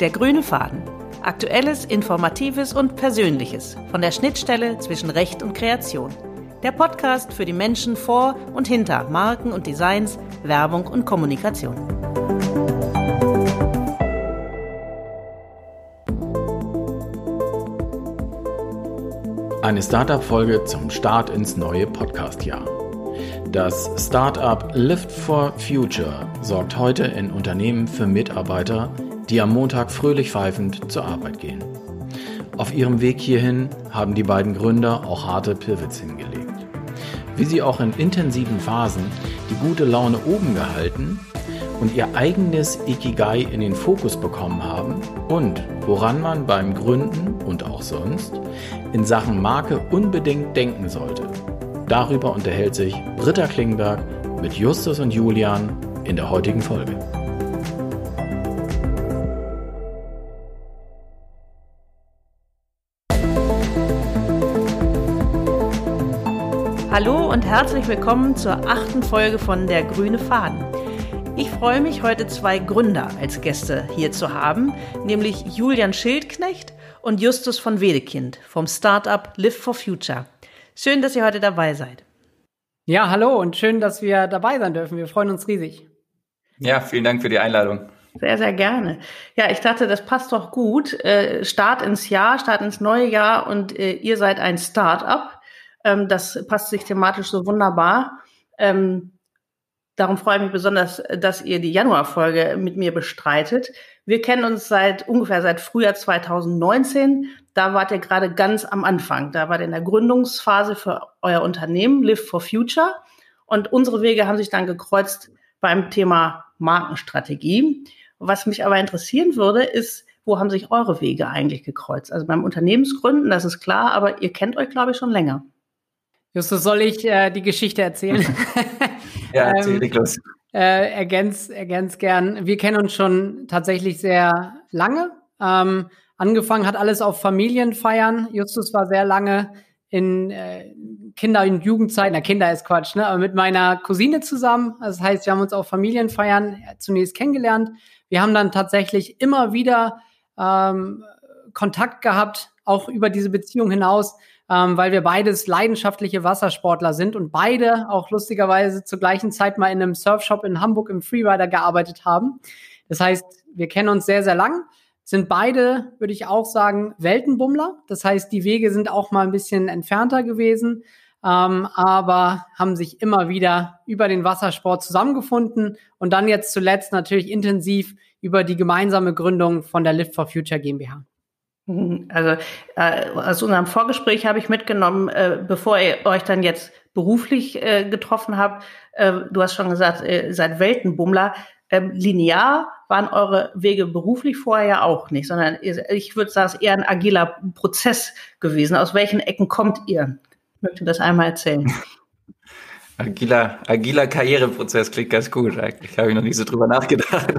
Der grüne Faden. Aktuelles, Informatives und Persönliches von der Schnittstelle zwischen Recht und Kreation. Der Podcast für die Menschen vor und hinter Marken und Designs, Werbung und Kommunikation. Eine Startup-Folge zum Start ins neue Podcast-Jahr. Das Startup Lift for Future sorgt heute in Unternehmen für Mitarbeiter, die am Montag fröhlich pfeifend zur Arbeit gehen. Auf ihrem Weg hierhin haben die beiden Gründer auch harte Pivots hingelegt. Wie sie auch in intensiven Phasen die gute Laune oben gehalten und ihr eigenes Ikigai in den Fokus bekommen haben und woran man beim Gründen und auch sonst in Sachen Marke unbedingt denken sollte. Darüber unterhält sich Britta Klingberg mit Justus und Julian in der heutigen Folge. Hallo und herzlich willkommen zur achten Folge von Der grüne Faden. Ich freue mich, heute zwei Gründer als Gäste hier zu haben, nämlich Julian Schildknecht und Justus von Wedekind vom Startup Live for Future. Schön, dass ihr heute dabei seid. Ja, hallo und schön, dass wir dabei sein dürfen. Wir freuen uns riesig. Ja, vielen Dank für die Einladung. Sehr, sehr gerne. Ja, ich dachte, das passt doch gut. Äh, Start ins Jahr, Start ins neue Jahr und äh, ihr seid ein Start-up. Ähm, das passt sich thematisch so wunderbar. Ähm, darum freue ich mich besonders, dass ihr die Januarfolge mit mir bestreitet. Wir kennen uns seit ungefähr seit Frühjahr 2019. Da wart ihr gerade ganz am Anfang. Da wart ihr in der Gründungsphase für euer Unternehmen Live for Future. Und unsere Wege haben sich dann gekreuzt beim Thema Markenstrategie. Was mich aber interessieren würde, ist, wo haben sich eure Wege eigentlich gekreuzt? Also beim Unternehmensgründen, das ist klar, aber ihr kennt euch, glaube ich, schon länger. Justus, soll ich äh, die Geschichte erzählen? ja, erzähl dich los. Äh, ergänz, ergänz gern. Wir kennen uns schon tatsächlich sehr lange. Ähm, angefangen hat alles auf Familienfeiern. Justus war sehr lange in äh, Kinder- und Jugendzeit, na Kinder ist Quatsch, ne? aber mit meiner Cousine zusammen. Das heißt, wir haben uns auf Familienfeiern zunächst kennengelernt. Wir haben dann tatsächlich immer wieder ähm, Kontakt gehabt, auch über diese Beziehung hinaus, ähm, weil wir beides leidenschaftliche Wassersportler sind und beide auch lustigerweise zur gleichen Zeit mal in einem Surfshop in Hamburg im Freerider gearbeitet haben. Das heißt, wir kennen uns sehr, sehr lang, sind beide, würde ich auch sagen, Weltenbummler. Das heißt, die Wege sind auch mal ein bisschen entfernter gewesen, ähm, aber haben sich immer wieder über den Wassersport zusammengefunden und dann jetzt zuletzt natürlich intensiv über die gemeinsame Gründung von der Lift for Future GmbH. Also äh, aus unserem Vorgespräch habe ich mitgenommen, äh, bevor ihr euch dann jetzt beruflich äh, getroffen habt, äh, du hast schon gesagt, äh, ihr seid Weltenbummler. Ähm, linear waren eure Wege beruflich vorher ja auch nicht, sondern ich würde sagen, es ist eher ein agiler Prozess gewesen. Aus welchen Ecken kommt ihr? Ich möchte das einmal erzählen. Agiler, agiler Karriereprozess klingt ganz gut eigentlich. Habe ich noch nicht so drüber nachgedacht.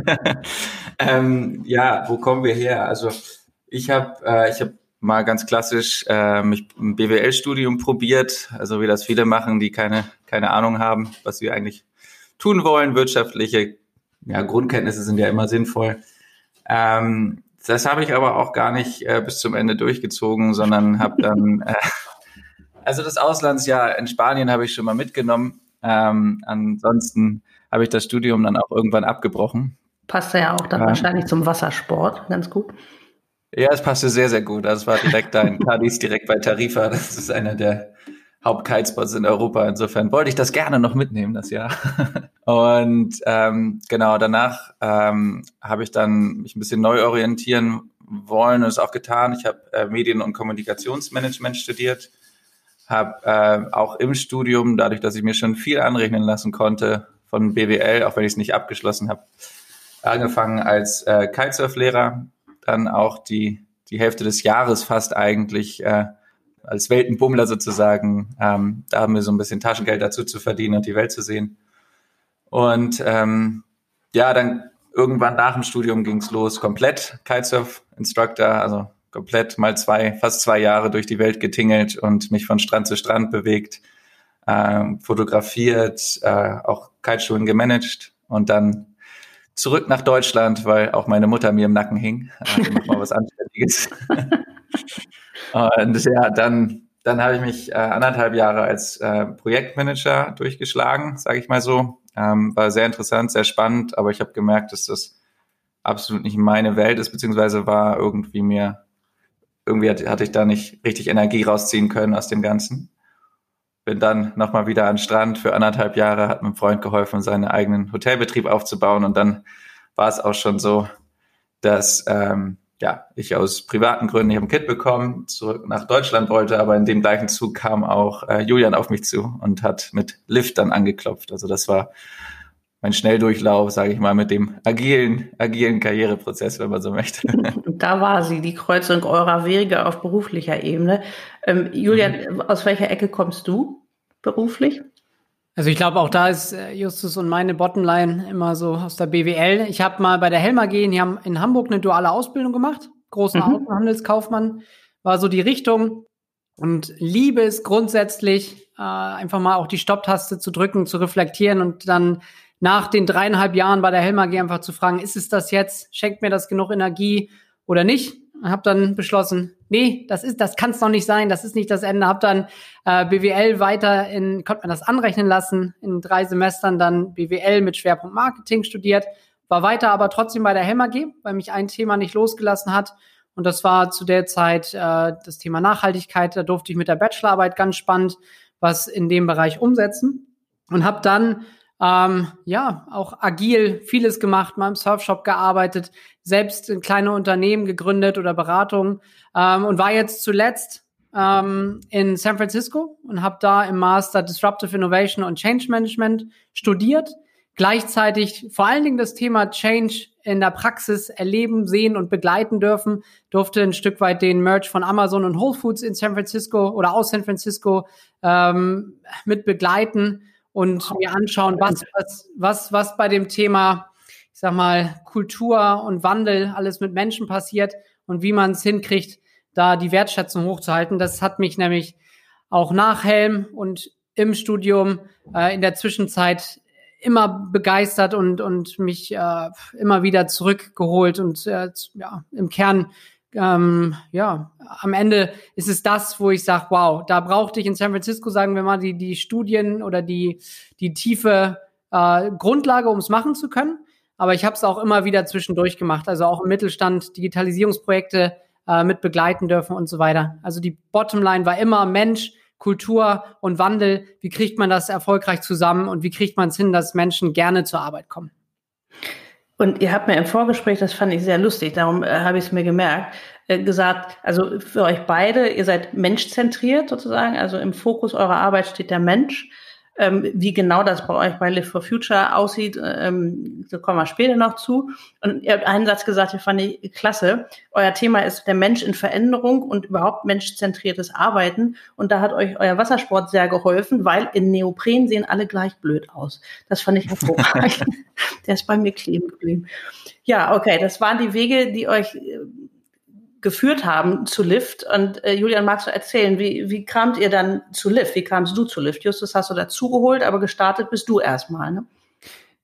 ähm, ja, wo kommen wir her? Also ich habe äh, ich hab mal ganz klassisch äh, mich im BWL-Studium probiert, also wie das viele machen, die keine, keine Ahnung haben, was sie eigentlich tun wollen. Wirtschaftliche ja, Grundkenntnisse sind ja immer sinnvoll. Ähm, das habe ich aber auch gar nicht äh, bis zum Ende durchgezogen, sondern habe dann, äh, also das Auslandsjahr in Spanien habe ich schon mal mitgenommen. Ähm, ansonsten habe ich das Studium dann auch irgendwann abgebrochen. Passt ja auch dann ähm, wahrscheinlich zum Wassersport, ganz gut. Ja, es passte sehr, sehr gut. Das war direkt da in Cadiz, direkt bei Tarifa. Das ist einer der Hauptkitespots in Europa. Insofern wollte ich das gerne noch mitnehmen, das Jahr. Und ähm, genau, danach ähm, habe ich dann mich ein bisschen neu orientieren wollen und es auch getan. Ich habe äh, Medien- und Kommunikationsmanagement studiert, habe äh, auch im Studium, dadurch, dass ich mir schon viel anrechnen lassen konnte von BWL, auch wenn ich es nicht abgeschlossen habe, angefangen als äh, Kitesurf-Lehrer dann auch die, die Hälfte des Jahres fast eigentlich äh, als Weltenbummler sozusagen. Ähm, da haben wir so ein bisschen Taschengeld dazu zu verdienen und die Welt zu sehen. Und ähm, ja, dann irgendwann nach dem Studium ging's los, komplett Kitesurf-Instructor, also komplett mal zwei, fast zwei Jahre durch die Welt getingelt und mich von Strand zu Strand bewegt, äh, fotografiert, äh, auch Kiteschulen gemanagt und dann zurück nach Deutschland, weil auch meine Mutter mir im Nacken hing. Also noch mal was Anständiges. und ja, dann, dann habe ich mich äh, anderthalb Jahre als äh, Projektmanager durchgeschlagen, sage ich mal so. Ähm, war sehr interessant, sehr spannend, aber ich habe gemerkt, dass das absolut nicht meine Welt ist, beziehungsweise war irgendwie mir, irgendwie hatte ich da nicht richtig Energie rausziehen können aus dem Ganzen. Bin dann nochmal wieder an den Strand für anderthalb Jahre, hat meinem Freund geholfen, seinen eigenen Hotelbetrieb aufzubauen und dann war es auch schon so, dass ähm, ja, ich aus privaten Gründen, ich habe ein Kind bekommen, zurück nach Deutschland wollte, aber in dem gleichen Zug kam auch äh, Julian auf mich zu und hat mit Lift dann angeklopft. Also das war mein Schnelldurchlauf, sage ich mal, mit dem agilen, agilen Karriereprozess, wenn man so möchte. Da war sie, die Kreuzung eurer Wege auf beruflicher Ebene. Ähm, Julian, mhm. aus welcher Ecke kommst du beruflich? Also ich glaube, auch da ist äh, Justus und meine Bottomline immer so aus der BWL. Ich habe mal bei der Helma gehen, die haben in Hamburg eine duale Ausbildung gemacht, großen mhm. Außenhandelskaufmann, war so die Richtung und liebe es grundsätzlich, äh, einfach mal auch die Stopptaste zu drücken, zu reflektieren und dann nach den dreieinhalb Jahren bei der Helma G einfach zu fragen, ist es das jetzt? Schenkt mir das genug Energie oder nicht? Habe dann beschlossen, nee, das ist, das kann es noch nicht sein, das ist nicht das Ende. Habe dann äh, BWL weiter in, konnte man das anrechnen lassen, in drei Semestern dann BWL mit Schwerpunkt Marketing studiert, war weiter aber trotzdem bei der Helma G, weil mich ein Thema nicht losgelassen hat. Und das war zu der Zeit äh, das Thema Nachhaltigkeit. Da durfte ich mit der Bachelorarbeit ganz spannend was in dem Bereich umsetzen und habe dann ähm, ja, auch agil vieles gemacht, mal im Surfshop gearbeitet, selbst ein kleine Unternehmen gegründet oder Beratung ähm, und war jetzt zuletzt ähm, in San Francisco und habe da im Master Disruptive Innovation und Change Management studiert. Gleichzeitig vor allen Dingen das Thema Change in der Praxis erleben, sehen und begleiten dürfen. Durfte ein Stück weit den Merch von Amazon und Whole Foods in San Francisco oder aus San Francisco ähm, mit begleiten und mir anschauen, was, was, was, was bei dem Thema, ich sag mal, Kultur und Wandel alles mit Menschen passiert und wie man es hinkriegt, da die Wertschätzung hochzuhalten. Das hat mich nämlich auch nach Helm und im Studium äh, in der Zwischenzeit immer begeistert und, und mich äh, immer wieder zurückgeholt und äh, ja, im Kern ähm, ja, am Ende ist es das, wo ich sage, wow, da brauchte ich in San Francisco, sagen wir mal, die, die Studien oder die, die tiefe äh, Grundlage, um es machen zu können. Aber ich habe es auch immer wieder zwischendurch gemacht, also auch im Mittelstand Digitalisierungsprojekte äh, mit begleiten dürfen und so weiter. Also die Bottomline war immer Mensch, Kultur und Wandel. Wie kriegt man das erfolgreich zusammen und wie kriegt man es hin, dass Menschen gerne zur Arbeit kommen? Und ihr habt mir im Vorgespräch, das fand ich sehr lustig, darum äh, habe ich es mir gemerkt, äh, gesagt, also für euch beide, ihr seid menschzentriert sozusagen, also im Fokus eurer Arbeit steht der Mensch. Ähm, wie genau das bei euch bei Live for Future aussieht, ähm, da kommen wir später noch zu. Und ihr habt einen Satz gesagt, den fand ich klasse. Euer Thema ist der Mensch in Veränderung und überhaupt menschzentriertes Arbeiten. Und da hat euch euer Wassersport sehr geholfen, weil in Neopren sehen alle gleich blöd aus. Das fand ich hervorragend. der ist bei mir kleben geblieben. Ja, okay, das waren die Wege, die euch äh, geführt haben zu Lift. Und äh, Julian, magst du erzählen, wie, wie kamt ihr dann zu Lift? Wie kamst du zu Lift? Justus hast du dazugeholt, aber gestartet bist du erstmal, ne?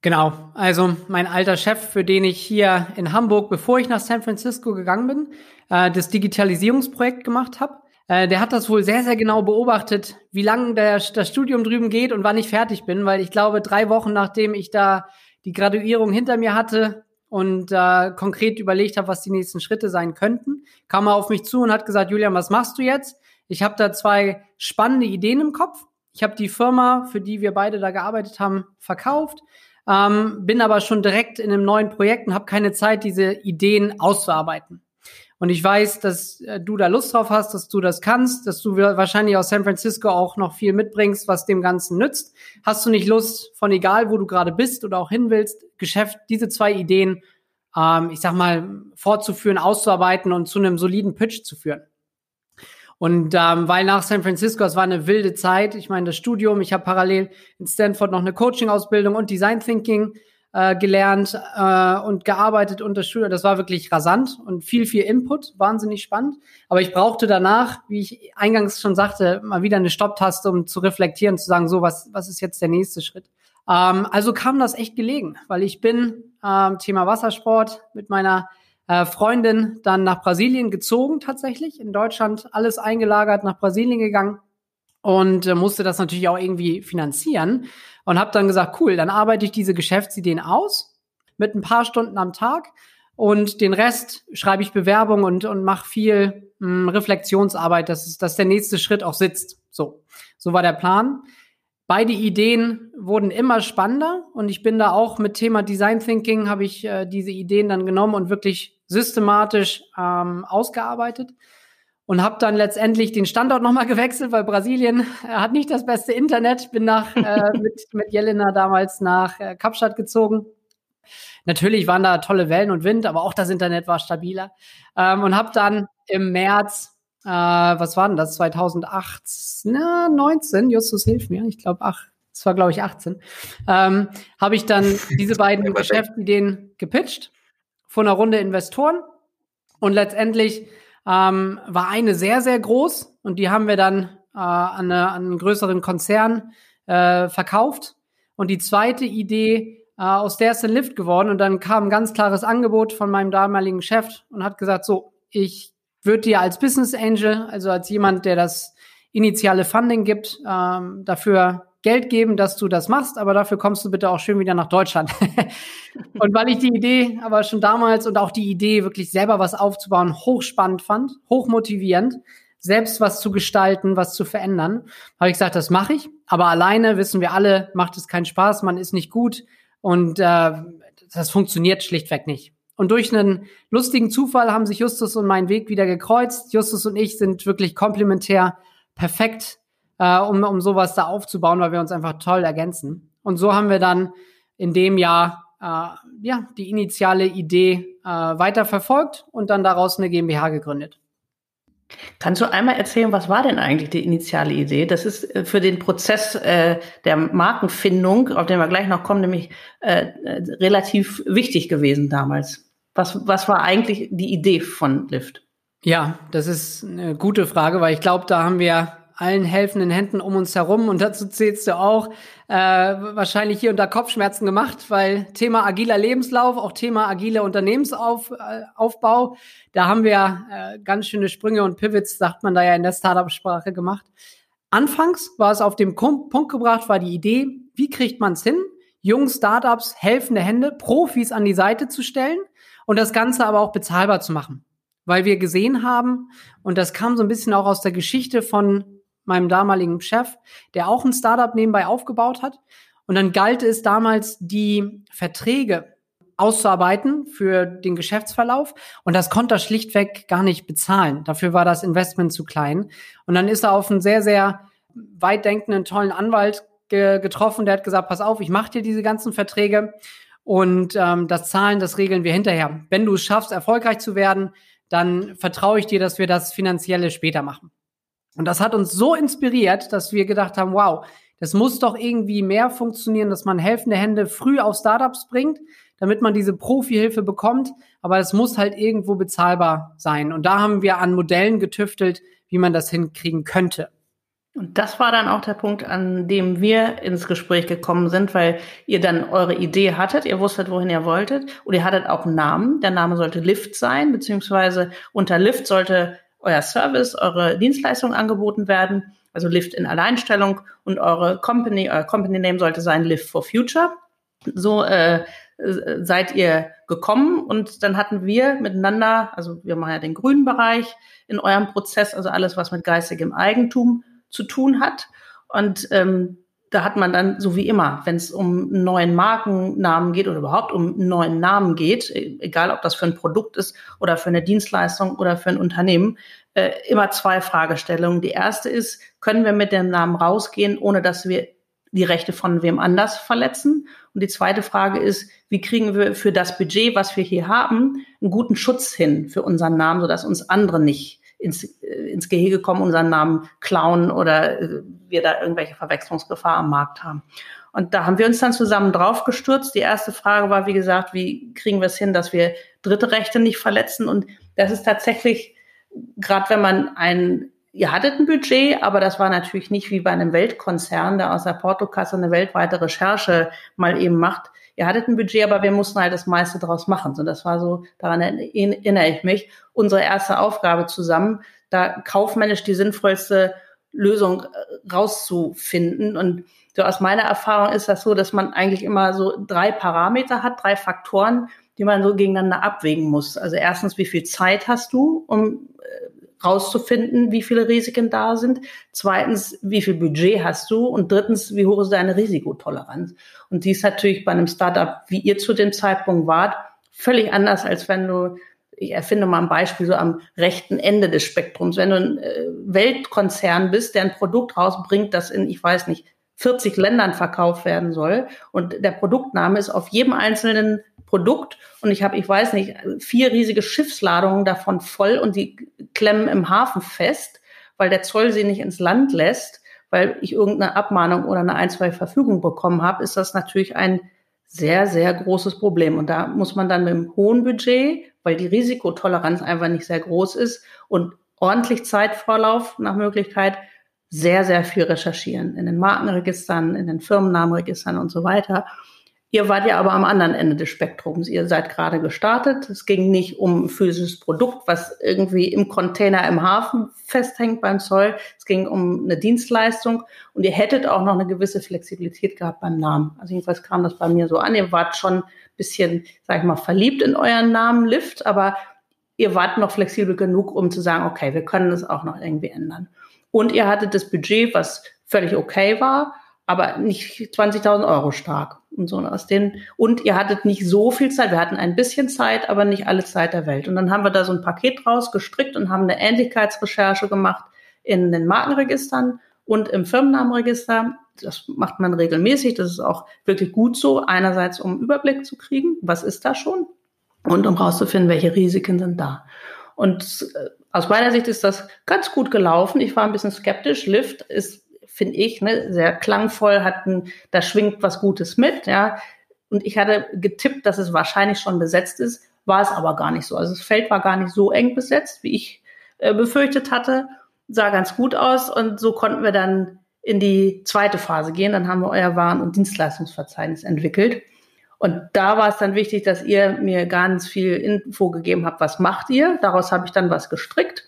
Genau, also mein alter Chef, für den ich hier in Hamburg, bevor ich nach San Francisco gegangen bin, äh, das Digitalisierungsprojekt gemacht habe, äh, der hat das wohl sehr, sehr genau beobachtet, wie lange der, das Studium drüben geht und wann ich fertig bin, weil ich glaube, drei Wochen nachdem ich da die Graduierung hinter mir hatte, und äh, konkret überlegt habe, was die nächsten Schritte sein könnten, kam er auf mich zu und hat gesagt, Julian, was machst du jetzt? Ich habe da zwei spannende Ideen im Kopf. Ich habe die Firma, für die wir beide da gearbeitet haben, verkauft, ähm, bin aber schon direkt in einem neuen Projekt und habe keine Zeit, diese Ideen auszuarbeiten. Und ich weiß, dass äh, du da Lust drauf hast, dass du das kannst, dass du wahrscheinlich aus San Francisco auch noch viel mitbringst, was dem Ganzen nützt. Hast du nicht Lust, von egal, wo du gerade bist oder auch hin willst, Geschäft, diese zwei Ideen, ähm, ich sag mal, fortzuführen, auszuarbeiten und zu einem soliden Pitch zu führen? Und ähm, weil nach San Francisco, es war eine wilde Zeit, ich meine, das Studium, ich habe parallel in Stanford noch eine Coaching-Ausbildung und Design Thinking äh, gelernt äh, und gearbeitet unter Schüler. Das war wirklich rasant und viel, viel Input, wahnsinnig spannend. Aber ich brauchte danach, wie ich eingangs schon sagte, mal wieder eine Stopptaste, um zu reflektieren, zu sagen, so, was, was ist jetzt der nächste Schritt? Ähm, also kam das echt gelegen, weil ich bin äh, Thema Wassersport mit meiner äh, Freundin dann nach Brasilien gezogen tatsächlich. In Deutschland alles eingelagert, nach Brasilien gegangen und äh, musste das natürlich auch irgendwie finanzieren und habe dann gesagt, cool, dann arbeite ich diese Geschäftsideen aus mit ein paar Stunden am Tag und den Rest schreibe ich Bewerbung und, und mache viel mh, hm, Reflexionsarbeit, dass, dass der nächste Schritt auch sitzt. So, so war der Plan. Beide Ideen wurden immer spannender und ich bin da auch mit Thema Design Thinking, habe ich äh, diese Ideen dann genommen und wirklich systematisch ähm, ausgearbeitet und habe dann letztendlich den Standort nochmal gewechselt, weil Brasilien äh, hat nicht das beste Internet. Bin nach äh, mit, mit Jelena damals nach äh, Kapstadt gezogen. Natürlich waren da tolle Wellen und Wind, aber auch das Internet war stabiler. Ähm, und habe dann im März äh, was war denn das, 2008, na, 19, Justus hilf mir, ich glaube, ach, es war, glaube ich, 18, ähm, habe ich dann diese beiden Geschäftsideen gepitcht von einer Runde Investoren und letztendlich ähm, war eine sehr, sehr groß und die haben wir dann äh, an, eine, an einen größeren Konzern äh, verkauft. Und die zweite Idee, äh, aus der ist ein Lift geworden und dann kam ein ganz klares Angebot von meinem damaligen Chef und hat gesagt, so, ich würde dir als Business Angel, also als jemand, der das initiale Funding gibt, ähm, dafür Geld geben, dass du das machst, aber dafür kommst du bitte auch schön wieder nach Deutschland. und weil ich die Idee aber schon damals und auch die Idee, wirklich selber was aufzubauen, hochspannend fand, hochmotivierend, selbst was zu gestalten, was zu verändern, habe ich gesagt, das mache ich. Aber alleine wissen wir alle, macht es keinen Spaß, man ist nicht gut und äh, das funktioniert schlichtweg nicht. Und durch einen lustigen Zufall haben sich Justus und mein Weg wieder gekreuzt. Justus und ich sind wirklich komplementär perfekt, äh, um, um sowas da aufzubauen, weil wir uns einfach toll ergänzen. Und so haben wir dann in dem Jahr äh, ja, die initiale Idee äh, weiter verfolgt und dann daraus eine GmbH gegründet. Kannst du einmal erzählen, was war denn eigentlich die initiale Idee? Das ist äh, für den Prozess äh, der Markenfindung, auf den wir gleich noch kommen, nämlich äh, äh relativ wichtig gewesen damals. Was, was war eigentlich die Idee von Lift? Ja, das ist eine gute Frage, weil ich glaube, da haben wir allen helfenden Händen um uns herum und dazu zählst du auch äh, wahrscheinlich hier unter Kopfschmerzen gemacht, weil Thema agiler Lebenslauf, auch Thema agile Unternehmensaufbau, äh, da haben wir äh, ganz schöne Sprünge und Pivots, sagt man da ja in der Startup-Sprache gemacht. Anfangs war es auf dem Punkt gebracht, war die Idee, wie kriegt man es hin, jungen Startups helfende Hände, Profis an die Seite zu stellen – und das Ganze aber auch bezahlbar zu machen. Weil wir gesehen haben, und das kam so ein bisschen auch aus der Geschichte von meinem damaligen Chef, der auch ein Startup nebenbei aufgebaut hat. Und dann galt es damals, die Verträge auszuarbeiten für den Geschäftsverlauf. Und das konnte er schlichtweg gar nicht bezahlen. Dafür war das Investment zu klein. Und dann ist er auf einen sehr, sehr weit denkenden, tollen Anwalt ge getroffen. Der hat gesagt, pass auf, ich mache dir diese ganzen Verträge. Und ähm, das Zahlen, das regeln wir hinterher. Wenn du es schaffst, erfolgreich zu werden, dann vertraue ich dir, dass wir das Finanzielle später machen. Und das hat uns so inspiriert, dass wir gedacht haben, wow, das muss doch irgendwie mehr funktionieren, dass man helfende Hände früh auf Startups bringt, damit man diese Profihilfe bekommt. Aber es muss halt irgendwo bezahlbar sein. Und da haben wir an Modellen getüftelt, wie man das hinkriegen könnte. Und das war dann auch der Punkt, an dem wir ins Gespräch gekommen sind, weil ihr dann eure Idee hattet, ihr wusstet, wohin ihr wolltet und ihr hattet auch einen Namen. Der Name sollte Lift sein, beziehungsweise unter Lift sollte euer Service, eure Dienstleistung angeboten werden, also Lift in Alleinstellung und eure Company, euer Company Name sollte sein Lift for Future. So äh, seid ihr gekommen und dann hatten wir miteinander, also wir machen ja den grünen Bereich in eurem Prozess, also alles, was mit geistigem Eigentum zu tun hat. Und ähm, da hat man dann, so wie immer, wenn es um einen neuen Markennamen geht oder überhaupt um einen neuen Namen geht, e-, egal ob das für ein Produkt ist oder für eine Dienstleistung oder für ein Unternehmen, äh, immer zwei Fragestellungen. Die erste ist, können wir mit dem Namen rausgehen, ohne dass wir die Rechte von wem anders verletzen? Und die zweite Frage ist, wie kriegen wir für das Budget, was wir hier haben, einen guten Schutz hin für unseren Namen, sodass uns andere nicht ins, äh, ins Gehege kommen, unseren Namen klauen oder äh, wir da irgendwelche Verwechslungsgefahr am Markt haben. Und da haben wir uns dann zusammen drauf gestürzt. Die erste Frage war, wie gesagt, wie kriegen wir es hin, dass wir dritte Rechte nicht verletzen? Und das ist tatsächlich, gerade wenn man ein, ihr hattet ein Budget, aber das war natürlich nicht wie bei einem Weltkonzern, der aus der Portokasse eine weltweite Recherche mal eben macht. Ihr hattet ein Budget, aber wir mussten halt das meiste daraus machen. Und das war so, daran erinnere ich mich, unsere erste Aufgabe zusammen, da kaufmännisch die sinnvollste Lösung äh, rauszufinden. Und so aus meiner Erfahrung ist das so, dass man eigentlich immer so drei Parameter hat, drei Faktoren, die man so gegeneinander abwägen muss. Also erstens, wie viel Zeit hast du, um äh, rauszufinden, wie viele Risiken da sind. Zweitens, wie viel Budget hast du? Und drittens, wie hoch ist deine Risikotoleranz? Und die ist natürlich bei einem Startup, wie ihr zu dem Zeitpunkt wart, völlig anders, als wenn du, ich erfinde mal ein Beispiel so am rechten Ende des Spektrums, wenn du ein äh, Weltkonzern bist, der ein Produkt rausbringt, das in, ich weiß nicht, 40 Ländern verkauft werden soll. Und der Produktname ist auf jedem einzelnen Produkt. Und ich habe, ich weiß nicht, vier riesige Schiffsladungen davon voll und die klemmen im Hafen fest, weil der Zoll sie nicht ins Land lässt, weil ich irgendeine Abmahnung oder eine ein, zwei Verfügung bekommen habe, ist das natürlich ein sehr, sehr großes Problem. Und da muss man dann mit einem hohen Budget, weil die Risikotoleranz einfach nicht sehr groß ist und ordentlich Zeitvorlauf nach Möglichkeit sehr, sehr viel recherchieren in den Markenregistern, in den Firmennamenregistern und so weiter. Ihr wart ja aber am anderen Ende des Spektrums. Ihr seid gerade gestartet. Es ging nicht um ein physisches Produkt, was irgendwie im Container im Hafen festhängt beim Zoll. Es ging um eine Dienstleistung und ihr hättet auch noch eine gewisse Flexibilität gehabt beim Namen. Also jedenfalls kam das bei mir so an. Ihr wart schon ein bisschen, sag ich mal, verliebt in euren Namen Lift, aber ihr wart noch flexibel genug, um zu sagen, okay, wir können das auch noch irgendwie ändern. Und ihr hattet das Budget, was völlig okay war, aber nicht 20.000 Euro stark und so aus den und ihr hattet nicht so viel Zeit. Wir hatten ein bisschen Zeit, aber nicht alle Zeit der Welt. Und dann haben wir da so ein Paket draus gestrickt und haben eine Ähnlichkeitsrecherche gemacht in den Markenregistern und im Firmennamenregister. Das macht man regelmäßig. Das ist auch wirklich gut so. Einerseits, um Überblick zu kriegen, was ist da schon und um rauszufinden, welche Risiken sind da. Und äh, aus meiner Sicht ist das ganz gut gelaufen. Ich war ein bisschen skeptisch. Lift ist finde ich, ne, sehr klangvoll, hatten, da schwingt was Gutes mit, ja. Und ich hatte getippt, dass es wahrscheinlich schon besetzt ist, war es aber gar nicht so. Also das Feld war gar nicht so eng besetzt, wie ich äh, befürchtet hatte, sah ganz gut aus und so konnten wir dann in die zweite Phase gehen. Dann haben wir euer Waren- und Dienstleistungsverzeichnis entwickelt. Und da war es dann wichtig, dass ihr mir ganz viel Info gegeben habt, was macht ihr. Daraus habe ich dann was gestrickt.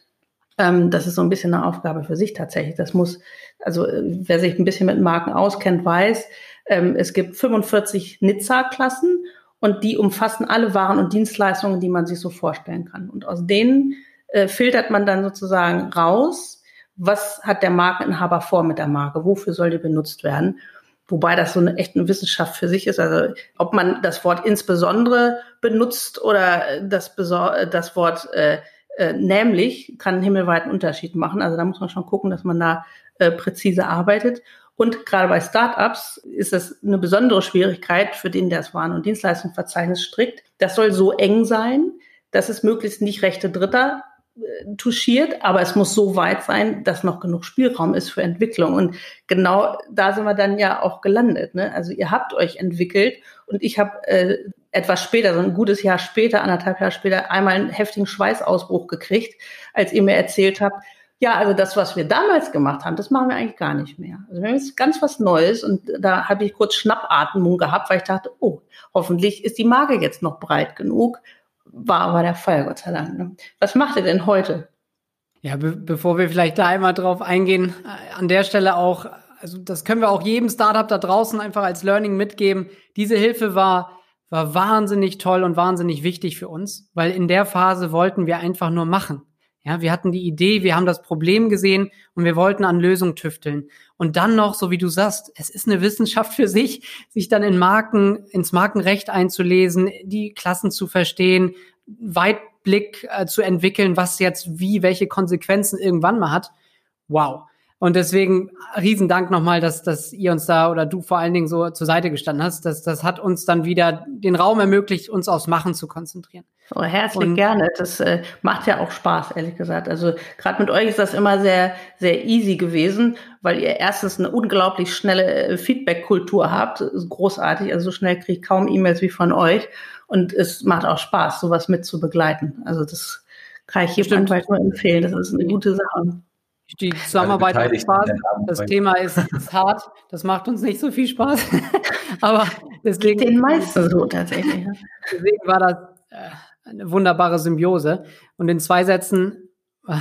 Ähm, das ist so ein bisschen eine Aufgabe für sich tatsächlich. Das muss, also äh, wer sich ein bisschen mit Marken auskennt, weiß, ähm, es gibt 45 Nizza-Klassen und die umfassen alle Waren und Dienstleistungen, die man sich so vorstellen kann. Und aus denen äh, filtert man dann sozusagen raus, was hat der Markeninhaber vor mit der Marke, wofür soll die benutzt werden. Wobei das so eine echte Wissenschaft für sich ist. Also ob man das Wort insbesondere benutzt oder das, Besor das Wort äh, äh, nämlich kann einen himmelweiten Unterschied machen. Also da muss man schon gucken, dass man da äh, präzise arbeitet. Und gerade bei Startups ist das eine besondere Schwierigkeit für den, der das Waren- und Dienstleistungsverzeichnis strickt. Das soll so eng sein, dass es möglichst nicht Rechte Dritter touchiert, aber es muss so weit sein, dass noch genug Spielraum ist für Entwicklung. Und genau da sind wir dann ja auch gelandet. Ne? Also ihr habt euch entwickelt und ich habe äh, etwas später, so ein gutes Jahr später, anderthalb Jahre später, einmal einen heftigen Schweißausbruch gekriegt, als ihr mir erzählt habt, ja, also das, was wir damals gemacht haben, das machen wir eigentlich gar nicht mehr. Also wir haben jetzt ganz was Neues und da habe ich kurz Schnappatmung gehabt, weil ich dachte, oh, hoffentlich ist die Marke jetzt noch breit genug. War aber der Fall, Gott sei Dank. Ne? Was macht ihr denn heute? Ja, be bevor wir vielleicht da einmal drauf eingehen, äh, an der Stelle auch, also das können wir auch jedem Startup da draußen einfach als Learning mitgeben. Diese Hilfe war war wahnsinnig toll und wahnsinnig wichtig für uns, weil in der Phase wollten wir einfach nur machen. Ja, wir hatten die Idee, wir haben das Problem gesehen und wir wollten an Lösungen tüfteln. Und dann noch, so wie du sagst, es ist eine Wissenschaft für sich, sich dann in Marken, ins Markenrecht einzulesen, die Klassen zu verstehen, Weitblick äh, zu entwickeln, was jetzt wie, welche Konsequenzen irgendwann mal hat. Wow. Und deswegen Riesendank nochmal, dass, dass ihr uns da oder du vor allen Dingen so zur Seite gestanden hast. Das, das hat uns dann wieder den Raum ermöglicht, uns aufs Machen zu konzentrieren. Oh, herzlich und, gerne. Das äh, macht ja auch Spaß, ehrlich gesagt. Also gerade mit euch ist das immer sehr, sehr easy gewesen, weil ihr erstens eine unglaublich schnelle äh, Feedback-Kultur habt. großartig. Also so schnell kriege ich kaum E-Mails wie von euch. Und es macht auch Spaß, sowas mit zu begleiten. Also das kann ich jedem nur empfehlen. Das ist eine gute Sache. Die Zusammenarbeit macht Spaß. Das Thema ist, ist, hart. Das macht uns nicht so viel Spaß. Aber deswegen. Den meisten so tatsächlich. Deswegen war das äh, eine wunderbare Symbiose. Und in zwei Sätzen, äh,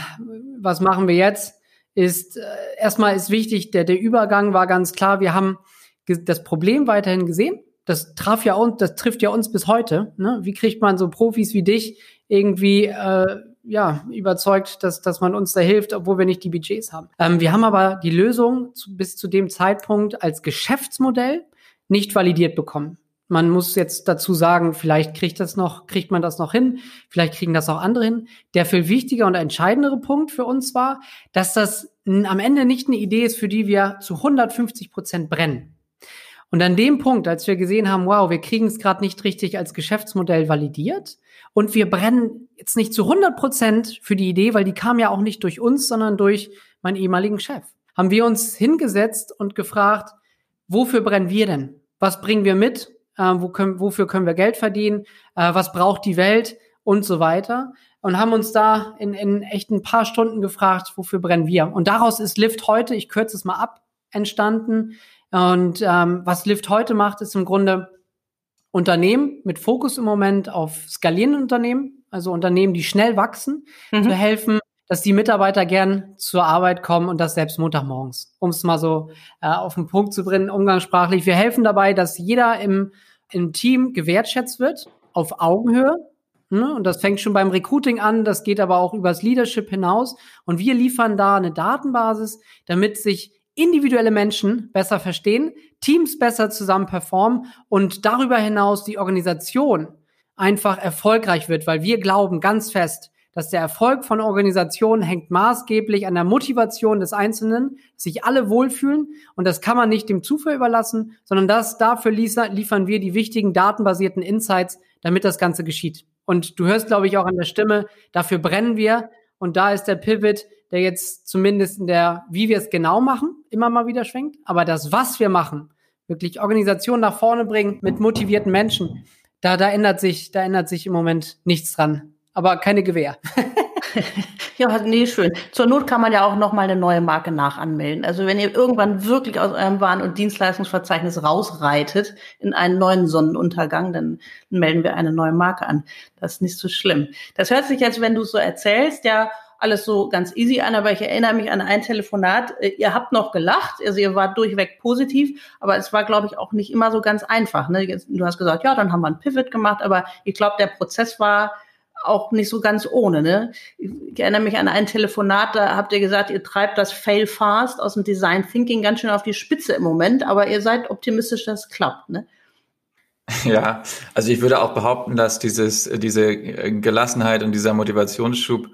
was machen wir jetzt? Ist äh, erstmal ist wichtig, der, der Übergang war ganz klar. Wir haben das Problem weiterhin gesehen. Das traf ja uns, das trifft ja uns bis heute. Ne? Wie kriegt man so Profis wie dich irgendwie äh, ja, überzeugt, dass, dass man uns da hilft, obwohl wir nicht die Budgets haben. Ähm, wir haben aber die Lösung zu, bis zu dem Zeitpunkt als Geschäftsmodell nicht validiert bekommen. Man muss jetzt dazu sagen, vielleicht kriegt das noch, kriegt man das noch hin, vielleicht kriegen das auch andere hin. Der viel wichtiger und entscheidendere Punkt für uns war, dass das am Ende nicht eine Idee ist, für die wir zu 150 Prozent brennen. Und an dem Punkt, als wir gesehen haben, wow, wir kriegen es gerade nicht richtig als Geschäftsmodell validiert und wir brennen jetzt nicht zu 100 Prozent für die Idee, weil die kam ja auch nicht durch uns, sondern durch meinen ehemaligen Chef, haben wir uns hingesetzt und gefragt, wofür brennen wir denn? Was bringen wir mit? Äh, wo können, wofür können wir Geld verdienen? Äh, was braucht die Welt? Und so weiter. Und haben uns da in, in echt ein paar Stunden gefragt, wofür brennen wir? Und daraus ist Lift heute, ich kürze es mal ab, entstanden. Und ähm, was Lift heute macht, ist im Grunde Unternehmen mit Fokus im Moment auf skalierende Unternehmen, also Unternehmen, die schnell wachsen, mhm. zu helfen, dass die Mitarbeiter gern zur Arbeit kommen und das selbst Montagmorgens. Um es mal so äh, auf den Punkt zu bringen, umgangssprachlich. Wir helfen dabei, dass jeder im, im Team gewertschätzt wird, auf Augenhöhe. Ne? Und das fängt schon beim Recruiting an, das geht aber auch übers Leadership hinaus. Und wir liefern da eine Datenbasis, damit sich individuelle Menschen besser verstehen, Teams besser zusammen performen und darüber hinaus die Organisation einfach erfolgreich wird, weil wir glauben ganz fest, dass der Erfolg von Organisationen hängt maßgeblich an der Motivation des Einzelnen, sich alle wohlfühlen und das kann man nicht dem Zufall überlassen, sondern das dafür liefern wir die wichtigen datenbasierten Insights, damit das Ganze geschieht. Und du hörst, glaube ich, auch an der Stimme, dafür brennen wir und da ist der Pivot, der jetzt zumindest in der, wie wir es genau machen, immer mal wieder schwenkt. Aber das, was wir machen, wirklich Organisation nach vorne bringen mit motivierten Menschen, da, da ändert sich, da ändert sich im Moment nichts dran. Aber keine Gewehr. ja, nee, schön. Zur Not kann man ja auch noch mal eine neue Marke nachanmelden. Also wenn ihr irgendwann wirklich aus eurem Waren- und Dienstleistungsverzeichnis rausreitet in einen neuen Sonnenuntergang, dann melden wir eine neue Marke an. Das ist nicht so schlimm. Das hört sich jetzt, wenn du es so erzählst, ja alles so ganz easy an, aber ich erinnere mich an ein Telefonat. Äh, ihr habt noch gelacht, also ihr wart durchweg positiv, aber es war, glaube ich, auch nicht immer so ganz einfach. Ne? Du hast gesagt, ja, dann haben wir ein Pivot gemacht, aber ich glaube, der Prozess war auch nicht so ganz ohne. Ne? Ich erinnere mich an ein Telefonat, da habt ihr gesagt, ihr treibt das Fail Fast aus dem Design Thinking ganz schön auf die Spitze im Moment, aber ihr seid optimistisch, dass es klappt. Ne? Ja, also ich würde auch behaupten, dass dieses, diese Gelassenheit und dieser Motivationsschub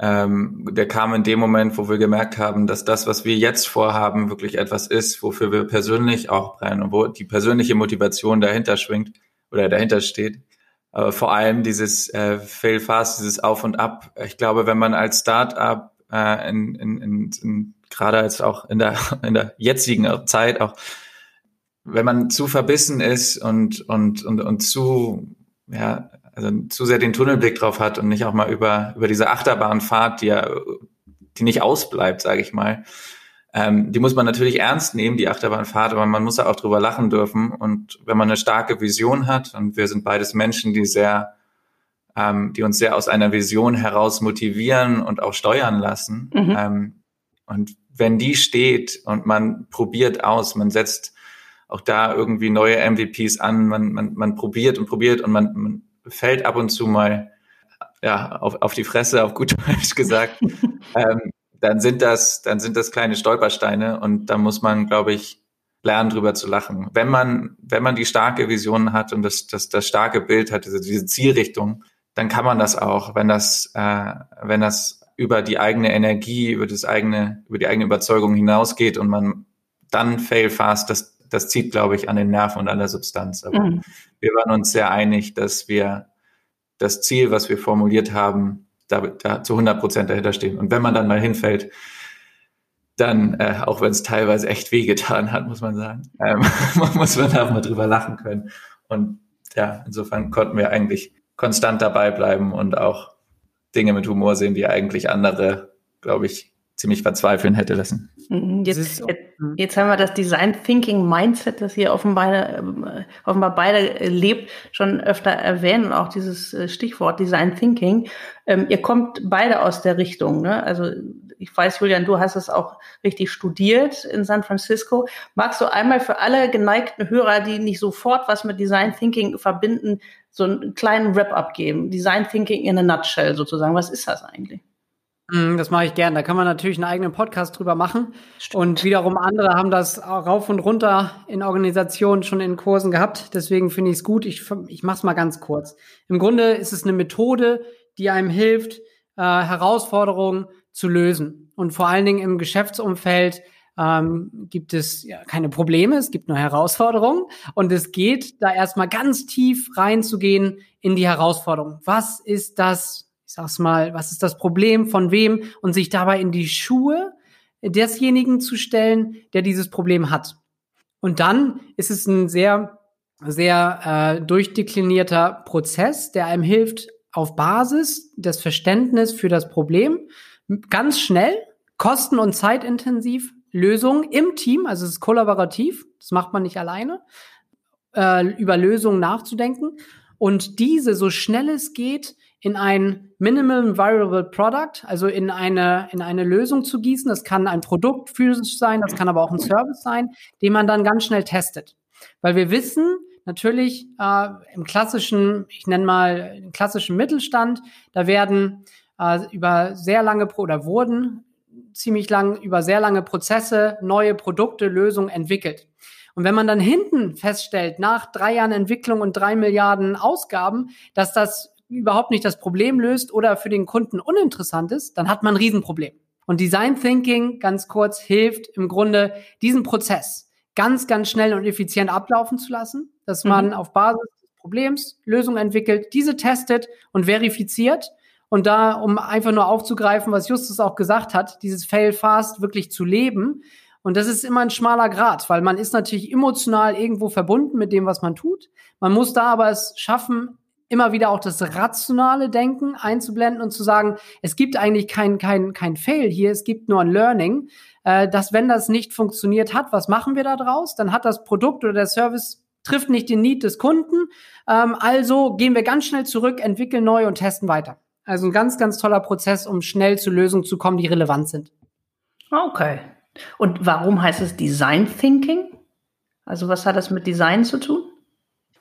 ähm, der kam in dem Moment, wo wir gemerkt haben, dass das, was wir jetzt vorhaben, wirklich etwas ist, wofür wir persönlich auch brennen und wo die persönliche Motivation dahinter schwingt oder dahinter steht. Aber vor allem dieses äh, Fail Fast, dieses Auf und Ab. Ich glaube, wenn man als Startup äh, in, in, in, in gerade als auch in der in der jetzigen Zeit auch wenn man zu verbissen ist und und und und zu ja also zu sehr den Tunnelblick drauf hat und nicht auch mal über, über diese Achterbahnfahrt, die ja, die nicht ausbleibt, sage ich mal. Ähm, die muss man natürlich ernst nehmen, die Achterbahnfahrt, aber man muss ja auch drüber lachen dürfen. Und wenn man eine starke Vision hat, und wir sind beides Menschen, die sehr, ähm, die uns sehr aus einer Vision heraus motivieren und auch steuern lassen. Mhm. Ähm, und wenn die steht und man probiert aus, man setzt auch da irgendwie neue MVPs an, man, man, man probiert und probiert und man, man fällt ab und zu mal ja, auf, auf die Fresse, auf gut Deutsch gesagt, ähm, dann sind das, dann sind das kleine Stolpersteine und da muss man, glaube ich, lernen, drüber zu lachen. Wenn man, wenn man die starke Vision hat und das, das, das starke Bild hat, diese, diese Zielrichtung, dann kann man das auch, wenn das, äh, wenn das über die eigene Energie, über das eigene, über die eigene Überzeugung hinausgeht und man dann fail fast, das, das zieht, glaube ich, an den Nerven und an der Substanz. Aber mhm. wir waren uns sehr einig, dass wir das Ziel, was wir formuliert haben, da, da zu 100 Prozent dahinter stehen. Und wenn man dann mal hinfällt, dann, äh, auch wenn es teilweise echt wehgetan hat, muss man sagen, ähm, muss man da mal drüber lachen können. Und ja, insofern konnten wir eigentlich konstant dabei bleiben und auch Dinge mit Humor sehen, die eigentlich andere, glaube ich, ziemlich verzweifeln hätte lassen. Mhm, jetzt, jetzt, mhm. jetzt, haben wir das Design Thinking Mindset, das hier offenbar, äh, offenbar beide äh, lebt, schon öfter erwähnt und auch dieses äh, Stichwort Design Thinking. Ähm, ihr kommt beide aus der Richtung. Ne? Also ich weiß, Julian, du hast es auch richtig studiert in San Francisco. Magst du einmal für alle geneigten Hörer, die nicht sofort was mit Design Thinking verbinden, so einen kleinen Wrap-up geben? Design Thinking in a nutshell sozusagen. Was ist das eigentlich? Mhm, das mache ich gern. Da kann man natürlich einen eigenen Podcast drüber machen. Stimmt. Und wiederum andere haben das rauf und runter in Organisationen schon in Kursen gehabt. Deswegen finde ich es gut. Ich, ich mache es mal ganz kurz. Im Grunde ist es eine Methode, die einem hilft, äh, Herausforderungen zu lösen. Und vor allen Dingen im Geschäftsumfeld ähm, gibt es ja keine Probleme, es gibt nur Herausforderungen. Und es geht da erstmal ganz tief reinzugehen in die Herausforderung. Was ist das sag's mal, was ist das Problem von wem und sich dabei in die Schuhe desjenigen zu stellen, der dieses Problem hat. Und dann ist es ein sehr, sehr äh, durchdeklinierter Prozess, der einem hilft, auf Basis des Verständnis für das Problem ganz schnell, kosten- und zeitintensiv Lösungen im Team, also es ist kollaborativ, das macht man nicht alleine, äh, über Lösungen nachzudenken und diese so schnell es geht in ein Minimum Viable Product, also in eine, in eine Lösung zu gießen. Das kann ein Produkt physisch sein, das kann aber auch ein Service sein, den man dann ganz schnell testet. Weil wir wissen, natürlich äh, im klassischen, ich nenne mal im klassischen Mittelstand, da werden äh, über sehr lange oder wurden ziemlich lang über sehr lange Prozesse neue Produkte, Lösungen entwickelt. Und wenn man dann hinten feststellt, nach drei Jahren Entwicklung und drei Milliarden Ausgaben, dass das überhaupt nicht das Problem löst oder für den Kunden uninteressant ist, dann hat man ein Riesenproblem. Und Design Thinking, ganz kurz, hilft im Grunde, diesen Prozess ganz, ganz schnell und effizient ablaufen zu lassen, dass mhm. man auf Basis des Problems Lösungen entwickelt, diese testet und verifiziert. Und da, um einfach nur aufzugreifen, was Justus auch gesagt hat, dieses Fail Fast wirklich zu leben. Und das ist immer ein schmaler Grad, weil man ist natürlich emotional irgendwo verbunden mit dem, was man tut. Man muss da aber es schaffen, immer wieder auch das rationale Denken einzublenden und zu sagen, es gibt eigentlich kein, kein, kein Fail hier, es gibt nur ein Learning, äh, dass wenn das nicht funktioniert hat, was machen wir da draus? Dann hat das Produkt oder der Service trifft nicht den Need des Kunden. Ähm, also gehen wir ganz schnell zurück, entwickeln neu und testen weiter. Also ein ganz, ganz toller Prozess, um schnell zu Lösungen zu kommen, die relevant sind. Okay. Und warum heißt es Design Thinking? Also was hat das mit Design zu tun?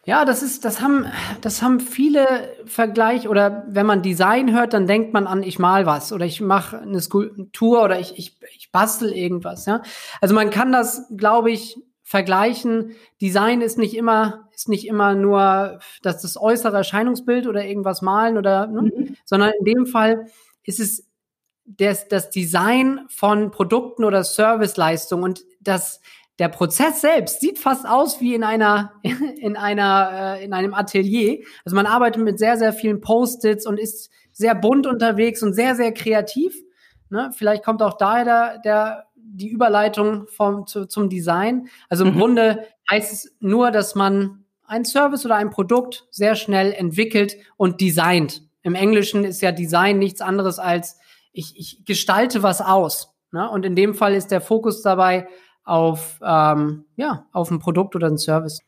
Ja, das ist, das haben, das haben viele Vergleich oder wenn man Design hört, dann denkt man an, ich mal was oder ich mache eine Skulptur oder ich, ich, ich bastel irgendwas. Ja, also man kann das, glaube ich, vergleichen. Design ist nicht immer, ist nicht immer nur das, das äußere Erscheinungsbild oder irgendwas malen oder, ne? Mhm. sondern in dem Fall ist es das, das Design von Produkten oder Serviceleistungen und das der Prozess selbst sieht fast aus wie in einer, in einer, äh, in einem Atelier. Also man arbeitet mit sehr, sehr vielen Post-its und ist sehr bunt unterwegs und sehr, sehr kreativ. Ne? Vielleicht kommt auch daher der, der, die Überleitung vom, zu, zum Design. Also im mhm. Grunde heißt es nur, dass man ein Service oder ein Produkt sehr schnell entwickelt und designt. Im Englischen ist ja Design nichts anderes als ich, ich gestalte was aus. Ne? Und in dem Fall ist der Fokus dabei auf, ähm, ja, auf ein Produkt oder ein Service.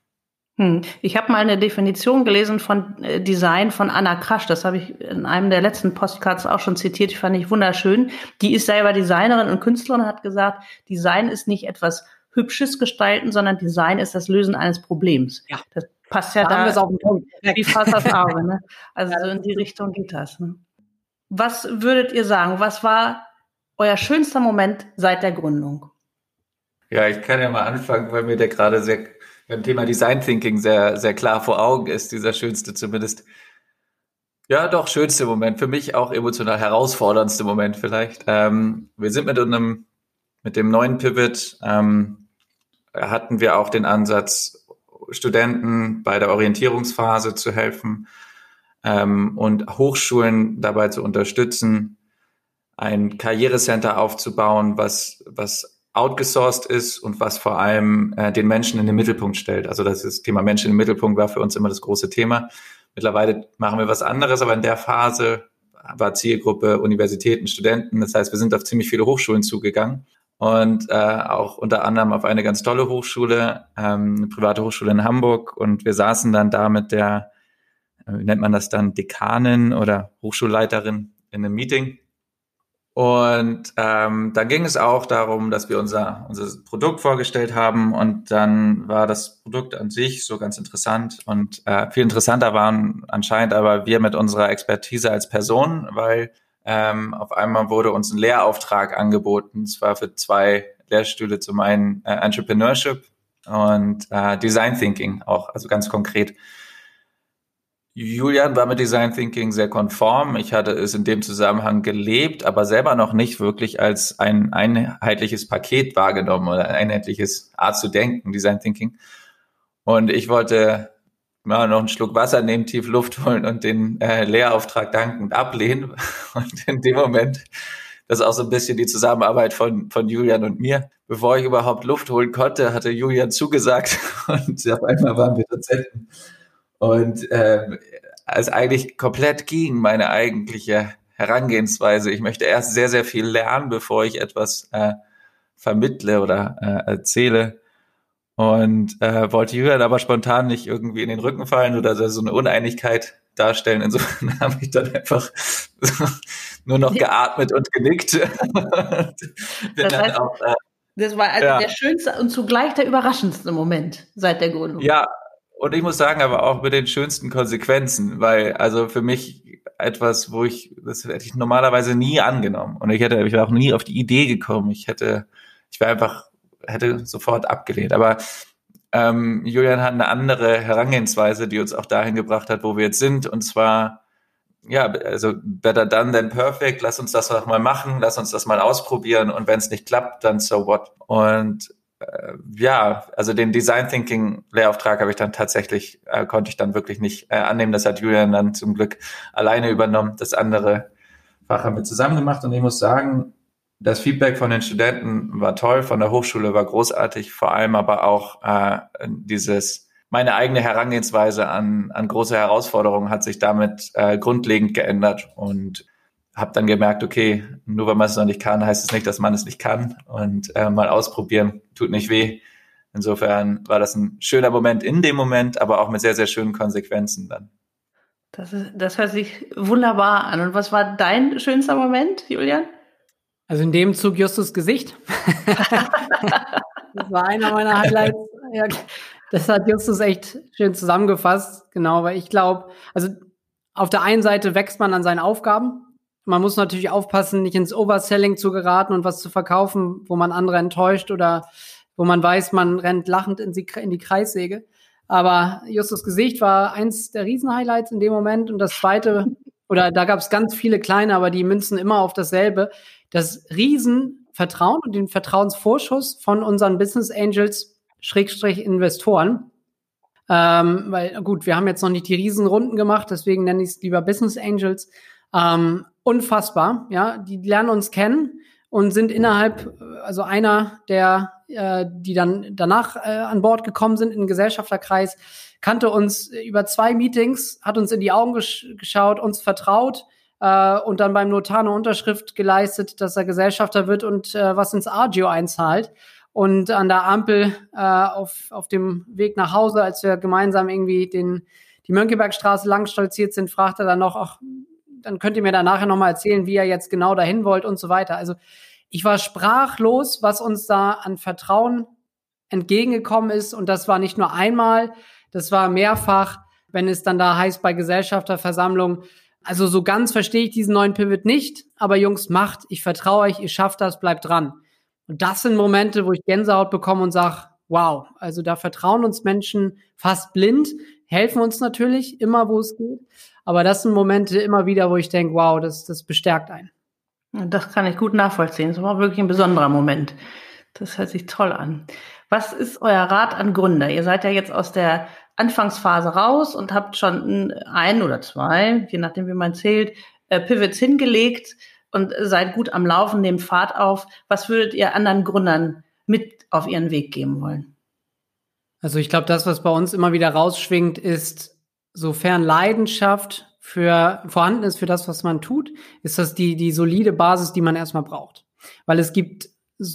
Hm. Ich habe mal eine Definition gelesen von äh, Design von Anna Krasch. Das habe ich in einem der letzten Postcards auch schon zitiert. Die fand ich wunderschön. Die ist selber Designerin und Künstlerin und hat gesagt, Design ist nicht etwas Hübsches gestalten, sondern Design ist das Lösen eines Problems. Ja. Das passt ja da, da auf den Punkt. wie fast das Auge. Ne? Also ja, so in die Richtung geht das. Ne? Was würdet ihr sagen? Was war euer schönster Moment seit der Gründung? Ja, ich kann ja mal anfangen, weil mir der gerade sehr beim Thema Design Thinking sehr, sehr klar vor Augen ist, dieser schönste zumindest. Ja, doch, schönste Moment. Für mich auch emotional herausforderndste Moment vielleicht. Ähm, wir sind mit einem, mit dem neuen Pivot, ähm, hatten wir auch den Ansatz, Studenten bei der Orientierungsphase zu helfen ähm, und Hochschulen dabei zu unterstützen, ein Karrierecenter aufzubauen, was, was outgesourced ist und was vor allem äh, den Menschen in den Mittelpunkt stellt. Also das, das Thema Menschen im Mittelpunkt war für uns immer das große Thema. Mittlerweile machen wir was anderes, aber in der Phase war Zielgruppe Universitäten, Studenten. Das heißt, wir sind auf ziemlich viele Hochschulen zugegangen und äh, auch unter anderem auf eine ganz tolle Hochschule, ähm, eine private Hochschule in Hamburg. Und wir saßen dann da mit der, äh, wie nennt man das dann, Dekanin oder Hochschulleiterin in einem Meeting. Und ähm, dann ging es auch darum, dass wir unser, unser Produkt vorgestellt haben und dann war das Produkt an sich so ganz interessant und äh, viel interessanter waren anscheinend aber wir mit unserer Expertise als Person, weil ähm, auf einmal wurde uns ein Lehrauftrag angeboten, zwar für zwei Lehrstühle zum einen äh, Entrepreneurship und äh, Design Thinking auch, also ganz konkret. Julian war mit Design Thinking sehr konform. Ich hatte es in dem Zusammenhang gelebt, aber selber noch nicht wirklich als ein einheitliches Paket wahrgenommen oder ein einheitliches Art zu denken, Design Thinking. Und ich wollte mal noch einen Schluck Wasser nehmen, tief Luft holen und den äh, Lehrauftrag dankend ablehnen. Und in dem Moment, das ist auch so ein bisschen die Zusammenarbeit von, von Julian und mir. Bevor ich überhaupt Luft holen konnte, hatte Julian zugesagt und auf einmal waren wir Dozenten. Und ähm, es eigentlich komplett gegen meine eigentliche Herangehensweise. Ich möchte erst sehr, sehr viel lernen, bevor ich etwas äh, vermittle oder äh, erzähle. Und äh, wollte Julian aber spontan nicht irgendwie in den Rücken fallen oder so eine Uneinigkeit darstellen. Insofern habe ich dann einfach nur noch geatmet und genickt. das, heißt, auch, äh, das war also ja. der schönste und zugleich der überraschendste Moment seit der Gründung. Ja, und ich muss sagen, aber auch mit den schönsten Konsequenzen, weil also für mich etwas, wo ich, das hätte ich normalerweise nie angenommen. Und ich hätte, ich wäre auch nie auf die Idee gekommen. Ich hätte, ich wäre einfach, hätte sofort abgelehnt. Aber ähm, Julian hat eine andere Herangehensweise, die uns auch dahin gebracht hat, wo wir jetzt sind. Und zwar, ja, also better done than perfect. Lass uns das doch mal machen. Lass uns das mal ausprobieren. Und wenn es nicht klappt, dann so what. Und ja, also den Design Thinking Lehrauftrag habe ich dann tatsächlich, äh, konnte ich dann wirklich nicht äh, annehmen. Das hat Julian dann zum Glück alleine übernommen. Das andere Fach haben wir zusammen gemacht und ich muss sagen, das Feedback von den Studenten war toll, von der Hochschule war großartig, vor allem aber auch äh, dieses, meine eigene Herangehensweise an, an große Herausforderungen hat sich damit äh, grundlegend geändert und habe dann gemerkt, okay, nur weil man es noch nicht kann, heißt es nicht, dass man es nicht kann. Und äh, mal ausprobieren tut nicht weh. Insofern war das ein schöner Moment in dem Moment, aber auch mit sehr, sehr schönen Konsequenzen dann. Das, ist, das hört sich wunderbar an. Und was war dein schönster Moment, Julian? Also in dem Zug Justus Gesicht. das war einer meiner Highlights. Ja, das hat Justus echt schön zusammengefasst. Genau, weil ich glaube, also auf der einen Seite wächst man an seinen Aufgaben man muss natürlich aufpassen, nicht ins Overselling zu geraten und was zu verkaufen, wo man andere enttäuscht oder wo man weiß, man rennt lachend in die, Kreissäge. Aber Justus Gesicht war eins der Riesenhighlights in dem Moment. Und das zweite, oder da gab es ganz viele kleine, aber die münzen immer auf dasselbe. Das Riesenvertrauen und den Vertrauensvorschuss von unseren Business Angels, Schrägstrich Investoren. Ähm, weil, gut, wir haben jetzt noch nicht die Riesenrunden gemacht, deswegen nenne ich es lieber Business Angels. Ähm, unfassbar, ja. Die lernen uns kennen und sind innerhalb, also einer der, äh, die dann danach äh, an Bord gekommen sind in den Gesellschafterkreis, kannte uns über zwei Meetings, hat uns in die Augen gesch geschaut, uns vertraut äh, und dann beim Notar eine Unterschrift geleistet, dass er Gesellschafter wird und äh, was ins Agio einzahlt. Und an der Ampel äh, auf, auf dem Weg nach Hause, als wir gemeinsam irgendwie den, die Mönckebergstraße lang stolziert sind, fragte er dann noch, ach, dann könnt ihr mir da nachher nochmal erzählen, wie ihr jetzt genau dahin wollt und so weiter. Also ich war sprachlos, was uns da an Vertrauen entgegengekommen ist. Und das war nicht nur einmal, das war mehrfach, wenn es dann da heißt bei Gesellschafterversammlung. Also so ganz verstehe ich diesen neuen Pivot nicht, aber Jungs, macht, ich vertraue euch, ihr schafft das, bleibt dran. Und das sind Momente, wo ich Gänsehaut bekomme und sage, wow, also da vertrauen uns Menschen fast blind, helfen uns natürlich immer, wo es geht. Aber das sind Momente immer wieder, wo ich denke, wow, das, das bestärkt einen. Das kann ich gut nachvollziehen. Das war wirklich ein besonderer Moment. Das hört sich toll an. Was ist euer Rat an Gründer? Ihr seid ja jetzt aus der Anfangsphase raus und habt schon ein oder zwei, je nachdem wie man zählt, äh, Pivots hingelegt und seid gut am Laufen, nehmt Fahrt auf. Was würdet ihr anderen Gründern mit auf ihren Weg geben wollen? Also ich glaube, das, was bei uns immer wieder rausschwingt, ist sofern Leidenschaft für vorhanden ist für das, was man tut, ist das die, die solide Basis, die man erstmal braucht. Weil es gibt,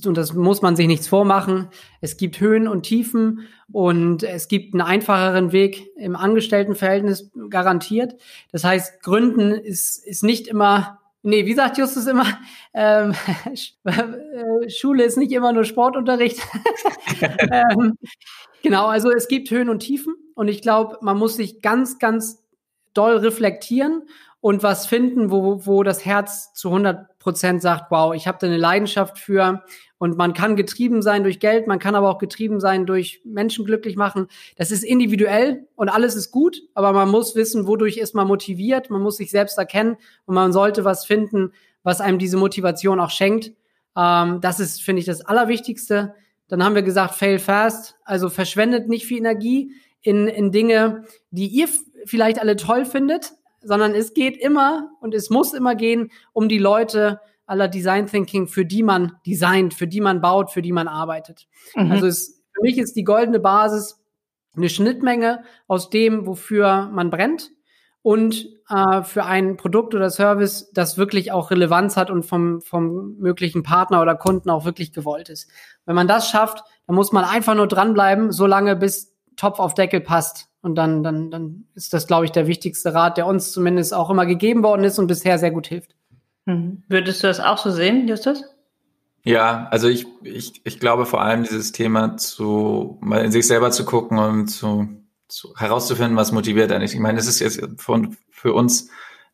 und das muss man sich nichts vormachen, es gibt Höhen und Tiefen und es gibt einen einfacheren Weg im Angestelltenverhältnis garantiert. Das heißt, Gründen ist, ist nicht immer Nee, wie sagt Justus immer, ähm, äh, Schule ist nicht immer nur Sportunterricht. ähm, genau, also es gibt Höhen und Tiefen und ich glaube, man muss sich ganz, ganz doll reflektieren und was finden, wo, wo das Herz zu 100 Prozent sagt, wow, ich habe da eine Leidenschaft für und man kann getrieben sein durch Geld, man kann aber auch getrieben sein durch Menschen glücklich machen. Das ist individuell und alles ist gut, aber man muss wissen, wodurch ist man motiviert, man muss sich selbst erkennen und man sollte was finden, was einem diese Motivation auch schenkt. Ähm, das ist, finde ich, das Allerwichtigste. Dann haben wir gesagt, fail fast, also verschwendet nicht viel Energie in, in Dinge, die ihr vielleicht alle toll findet, sondern es geht immer und es muss immer gehen um die Leute aller Design Thinking, für die man designt, für die man baut, für die man arbeitet. Mhm. Also es, für mich ist die goldene Basis eine Schnittmenge aus dem, wofür man brennt und äh, für ein Produkt oder Service, das wirklich auch Relevanz hat und vom, vom möglichen Partner oder Kunden auch wirklich gewollt ist. Wenn man das schafft, dann muss man einfach nur dranbleiben, solange bis Topf auf Deckel passt. Und dann, dann, dann ist das, glaube ich, der wichtigste Rat, der uns zumindest auch immer gegeben worden ist und bisher sehr gut hilft. Mhm. Würdest du das auch so sehen, Justus? Ja, also ich, ich, ich glaube vor allem dieses Thema zu, mal in sich selber zu gucken und zu, zu herauszufinden, was motiviert eigentlich. Ich meine, es ist jetzt von, für uns,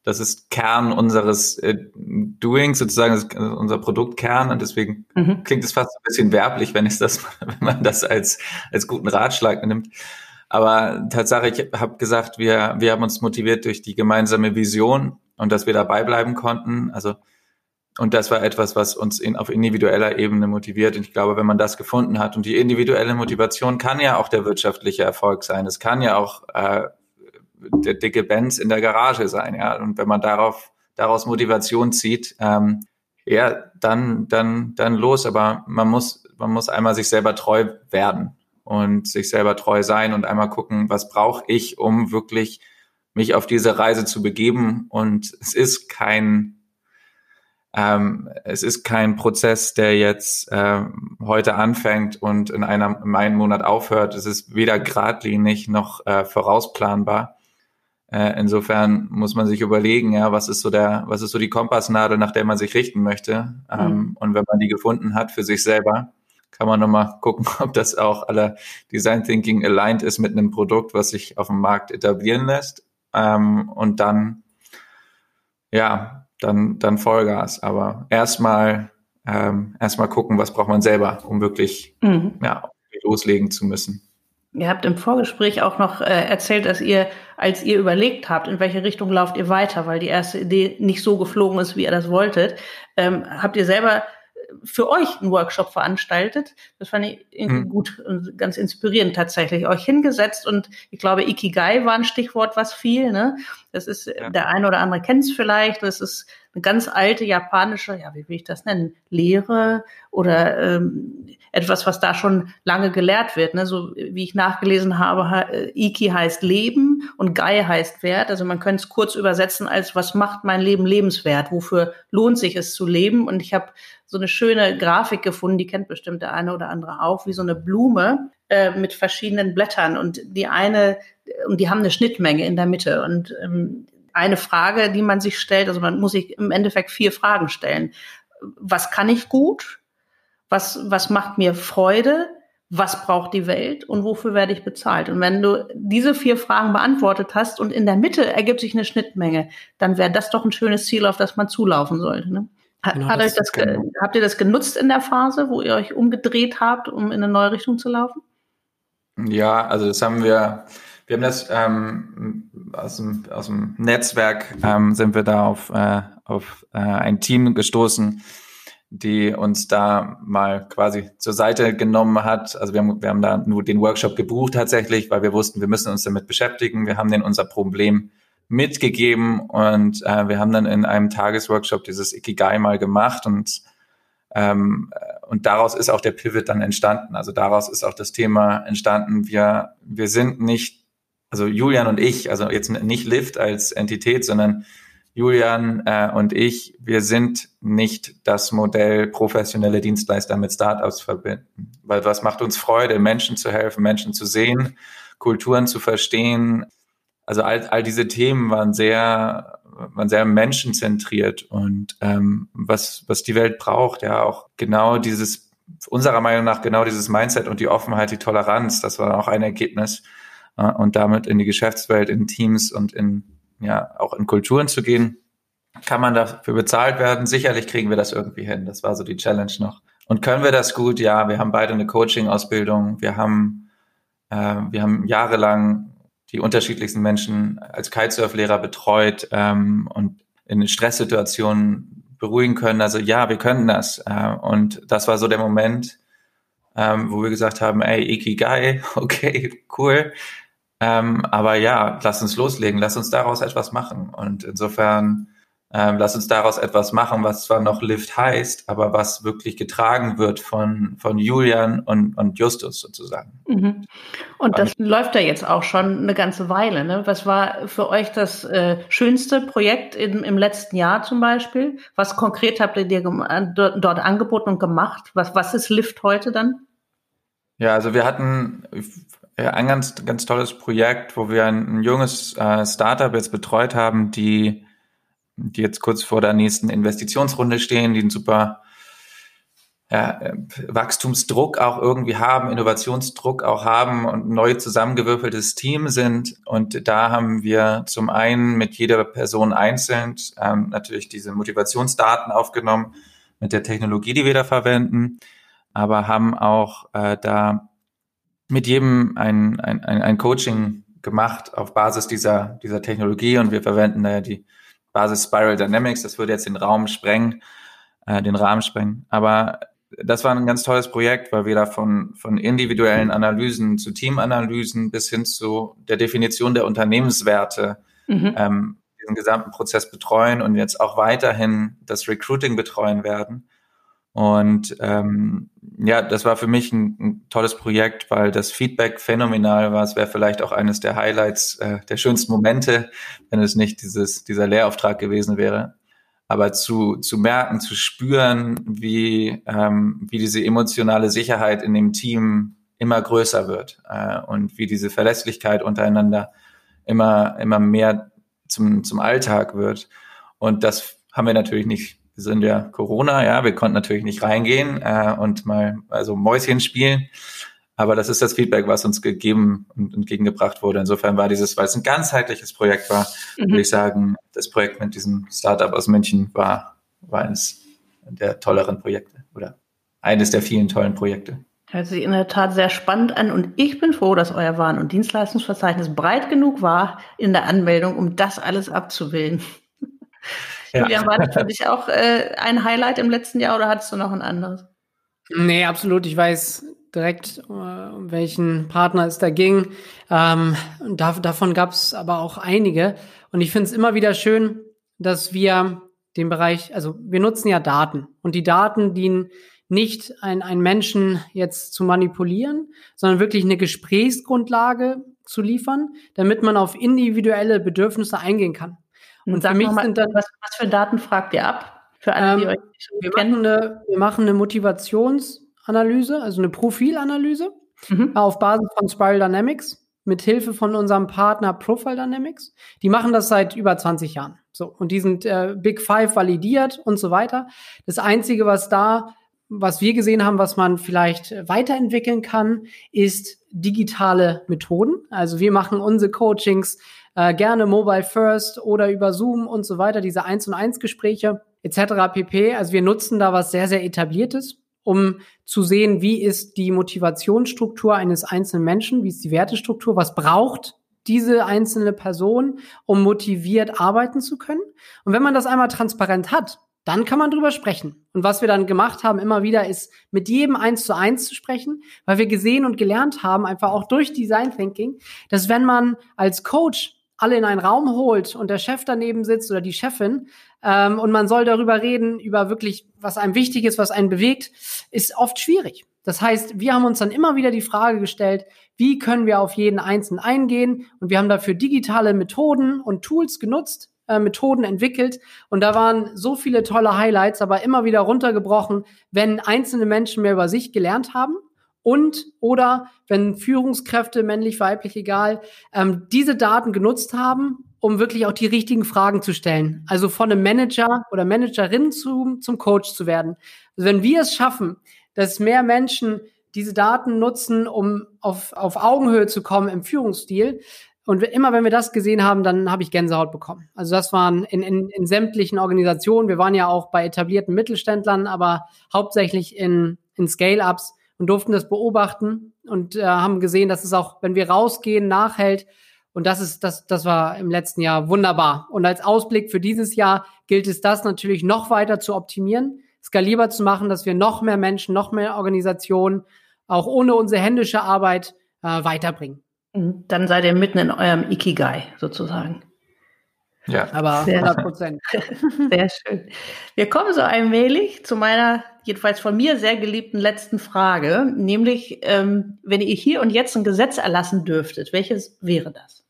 das ist Kern unseres äh, Doings, sozusagen das unser Produktkern und deswegen mhm. klingt es fast ein bisschen werblich, wenn ich das, wenn man das als, als guten Ratschlag nimmt. Aber Tatsache, ich habe gesagt, wir, wir haben uns motiviert durch die gemeinsame Vision und dass wir dabei bleiben konnten. Also und das war etwas, was uns in, auf individueller Ebene motiviert. Und ich glaube, wenn man das gefunden hat und die individuelle Motivation kann ja auch der wirtschaftliche Erfolg sein. Es kann ja auch äh, der dicke Benz in der Garage sein. Ja. Und wenn man darauf daraus Motivation zieht, ähm, ja, dann dann dann los. Aber man muss man muss einmal sich selber treu werden und sich selber treu sein und einmal gucken, was brauche ich, um wirklich mich auf diese Reise zu begeben. Und es ist kein, ähm, es ist kein Prozess, der jetzt äh, heute anfängt und in, einer, in einem Monat aufhört. Es ist weder geradlinig noch äh, vorausplanbar. Äh, insofern muss man sich überlegen, ja, was ist so der, was ist so die Kompassnadel, nach der man sich richten möchte. Ähm, mhm. Und wenn man die gefunden hat für sich selber, kann man nochmal gucken, ob das auch aller Design Thinking aligned ist mit einem Produkt, was sich auf dem Markt etablieren lässt ähm, und dann, ja, dann, dann Vollgas. Aber erstmal, ähm, erstmal gucken, was braucht man selber, um wirklich, mhm. ja, loslegen zu müssen. Ihr habt im Vorgespräch auch noch äh, erzählt, dass ihr, als ihr überlegt habt, in welche Richtung lauft ihr weiter, weil die erste Idee nicht so geflogen ist, wie ihr das wolltet, ähm, habt ihr selber für euch einen Workshop veranstaltet. Das fand ich mhm. gut und ganz inspirierend tatsächlich. Euch hingesetzt und ich glaube, Ikigai war ein Stichwort, was viel. Ne? Das ist, ja. der eine oder andere kennt es vielleicht. Das ist eine ganz alte japanische, ja, wie will ich das nennen, Lehre oder ähm, etwas, was da schon lange gelehrt wird. Ne? So wie ich nachgelesen habe, äh, Iki heißt Leben und Gai heißt Wert. Also man könnte es kurz übersetzen als, was macht mein Leben lebenswert? Wofür lohnt sich es zu leben? Und ich habe so eine schöne Grafik gefunden, die kennt bestimmt der eine oder andere auch, wie so eine Blume äh, mit verschiedenen Blättern. Und die eine, und die haben eine Schnittmenge in der Mitte. Und ähm, eine Frage, die man sich stellt, also man muss sich im Endeffekt vier Fragen stellen. Was kann ich gut? Was, was macht mir Freude? Was braucht die Welt und wofür werde ich bezahlt? Und wenn du diese vier Fragen beantwortet hast und in der Mitte ergibt sich eine Schnittmenge, dann wäre das doch ein schönes Ziel, auf das man zulaufen sollte. Ne? Hat, genau, hat das euch das, genau. habt ihr das genutzt in der Phase, wo ihr euch umgedreht habt, um in eine neue Richtung zu laufen? Ja, also das haben wir, wir haben das ähm, aus, dem, aus dem Netzwerk ähm, sind wir da auf, äh, auf äh, ein Team gestoßen, die uns da mal quasi zur Seite genommen hat. Also wir haben, wir haben da nur den Workshop gebucht tatsächlich, weil wir wussten, wir müssen uns damit beschäftigen. Wir haben denen unser Problem mitgegeben und äh, wir haben dann in einem Tagesworkshop dieses Ikigai mal gemacht und ähm, und daraus ist auch der Pivot dann entstanden. Also daraus ist auch das Thema entstanden. Wir wir sind nicht also Julian und ich, also jetzt nicht Lift als Entität, sondern Julian äh, und ich, wir sind nicht das Modell professionelle Dienstleister mit Startups verbinden. Weil was macht uns Freude, Menschen zu helfen, Menschen zu sehen, Kulturen zu verstehen. Also all, all diese Themen waren sehr, waren sehr menschenzentriert und ähm, was, was die Welt braucht, ja, auch genau dieses, unserer Meinung nach genau dieses Mindset und die Offenheit, die Toleranz, das war auch ein Ergebnis. Äh, und damit in die Geschäftswelt, in Teams und in ja auch in Kulturen zu gehen. Kann man dafür bezahlt werden? Sicherlich kriegen wir das irgendwie hin. Das war so die Challenge noch. Und können wir das gut? Ja, wir haben beide eine Coaching-Ausbildung. Wir haben, äh, wir haben jahrelang die unterschiedlichsten Menschen als Kitesurf-Lehrer betreut ähm, und in Stresssituationen beruhigen können. Also ja, wir können das. Äh, und das war so der Moment, ähm, wo wir gesagt haben, ey, Ikigai, okay, cool. Ähm, aber ja, lass uns loslegen, lass uns daraus etwas machen. Und insofern, ähm, lass uns daraus etwas machen, was zwar noch Lift heißt, aber was wirklich getragen wird von, von Julian und, und Justus sozusagen. Mhm. Und das und, läuft ja jetzt auch schon eine ganze Weile. Ne? Was war für euch das äh, schönste Projekt in, im letzten Jahr zum Beispiel? Was konkret habt ihr dir dort, dort angeboten und gemacht? Was, was ist Lift heute dann? Ja, also wir hatten ja, ein ganz, ganz tolles Projekt, wo wir ein, ein junges äh, Startup jetzt betreut haben, die, die jetzt kurz vor der nächsten Investitionsrunde stehen, die einen super ja, äh, Wachstumsdruck auch irgendwie haben, Innovationsdruck auch haben und neu zusammengewürfeltes Team sind. Und da haben wir zum einen mit jeder Person einzeln ähm, natürlich diese Motivationsdaten aufgenommen mit der Technologie, die wir da verwenden, aber haben auch äh, da mit jedem ein, ein, ein, ein Coaching gemacht auf Basis dieser, dieser Technologie und wir verwenden da ja die Basis Spiral Dynamics. Das würde jetzt den Raum sprengen, äh, den Rahmen sprengen. Aber das war ein ganz tolles Projekt, weil wir da von, von individuellen Analysen zu Teamanalysen bis hin zu der Definition der Unternehmenswerte mhm. ähm, diesen gesamten Prozess betreuen und jetzt auch weiterhin das Recruiting betreuen werden. Und ähm, ja, das war für mich ein, ein, tolles Projekt, weil das Feedback phänomenal war. Es wäre vielleicht auch eines der Highlights, äh, der schönsten Momente, wenn es nicht dieses, dieser Lehrauftrag gewesen wäre. Aber zu, zu merken, zu spüren, wie, ähm, wie diese emotionale Sicherheit in dem Team immer größer wird äh, und wie diese Verlässlichkeit untereinander immer, immer mehr zum, zum Alltag wird. Und das haben wir natürlich nicht wir sind ja Corona, ja, wir konnten natürlich nicht reingehen äh, und mal also Mäuschen spielen. Aber das ist das Feedback, was uns gegeben und entgegengebracht wurde. Insofern war dieses, weil es ein ganzheitliches Projekt war, mhm. würde ich sagen, das Projekt mit diesem Startup aus München war, war eines der tolleren Projekte oder eines der vielen tollen Projekte. Hört sich in der Tat sehr spannend an und ich bin froh, dass euer Waren- und Dienstleistungsverzeichnis breit genug war in der Anmeldung, um das alles abzubilden. Ja. Julian, war das für dich auch äh, ein Highlight im letzten Jahr oder hattest du noch ein anderes? Nee, absolut. Ich weiß direkt, äh, um welchen Partner es da ging. Ähm, da, davon gab es aber auch einige. Und ich finde es immer wieder schön, dass wir den Bereich, also wir nutzen ja Daten und die Daten dienen nicht ein, einen Menschen jetzt zu manipulieren, sondern wirklich eine Gesprächsgrundlage zu liefern, damit man auf individuelle Bedürfnisse eingehen kann. Und sag mich mal, sind dann, was, was für Daten fragt ihr ab? Für alle, die ähm, euch wir kennen. Machen eine, wir machen eine Motivationsanalyse, also eine Profilanalyse mhm. auf Basis von Spiral Dynamics mit Hilfe von unserem Partner Profile Dynamics. Die machen das seit über 20 Jahren. So und die sind äh, Big Five validiert und so weiter. Das einzige, was da was wir gesehen haben, was man vielleicht weiterentwickeln kann, ist digitale Methoden. Also wir machen unsere Coachings äh, gerne Mobile First oder über Zoom und so weiter, diese 1 und 1 Gespräche etc. pp. Also wir nutzen da was sehr, sehr etabliertes, um zu sehen, wie ist die Motivationsstruktur eines einzelnen Menschen, wie ist die Wertestruktur, was braucht diese einzelne Person, um motiviert arbeiten zu können. Und wenn man das einmal transparent hat, dann kann man drüber sprechen. Und was wir dann gemacht haben immer wieder ist, mit jedem eins zu eins zu sprechen, weil wir gesehen und gelernt haben, einfach auch durch Design Thinking, dass wenn man als Coach alle in einen Raum holt und der Chef daneben sitzt oder die Chefin ähm, und man soll darüber reden, über wirklich, was einem wichtig ist, was einen bewegt, ist oft schwierig. Das heißt, wir haben uns dann immer wieder die Frage gestellt, wie können wir auf jeden Einzelnen eingehen? Und wir haben dafür digitale Methoden und Tools genutzt, äh, Methoden entwickelt. Und da waren so viele tolle Highlights, aber immer wieder runtergebrochen, wenn einzelne Menschen mehr über sich gelernt haben und oder wenn Führungskräfte, männlich, weiblich, egal, ähm, diese Daten genutzt haben, um wirklich auch die richtigen Fragen zu stellen. Also von einem Manager oder Managerin zu, zum Coach zu werden. Also wenn wir es schaffen, dass mehr Menschen diese Daten nutzen, um auf, auf Augenhöhe zu kommen im Führungsstil, und immer wenn wir das gesehen haben, dann habe ich Gänsehaut bekommen. Also das waren in, in, in sämtlichen Organisationen. Wir waren ja auch bei etablierten Mittelständlern, aber hauptsächlich in, in Scale-Ups und durften das beobachten und äh, haben gesehen, dass es auch, wenn wir rausgehen, nachhält. Und das ist, das, das war im letzten Jahr wunderbar. Und als Ausblick für dieses Jahr gilt es, das natürlich noch weiter zu optimieren, skalierbar zu machen, dass wir noch mehr Menschen, noch mehr Organisationen, auch ohne unsere händische Arbeit äh, weiterbringen. Dann seid ihr mitten in eurem Ikigai sozusagen. Ja, aber 100 Prozent. Sehr schön. Wir kommen so allmählich zu meiner, jedenfalls von mir sehr geliebten letzten Frage, nämlich, ähm, wenn ihr hier und jetzt ein Gesetz erlassen dürftet, welches wäre das?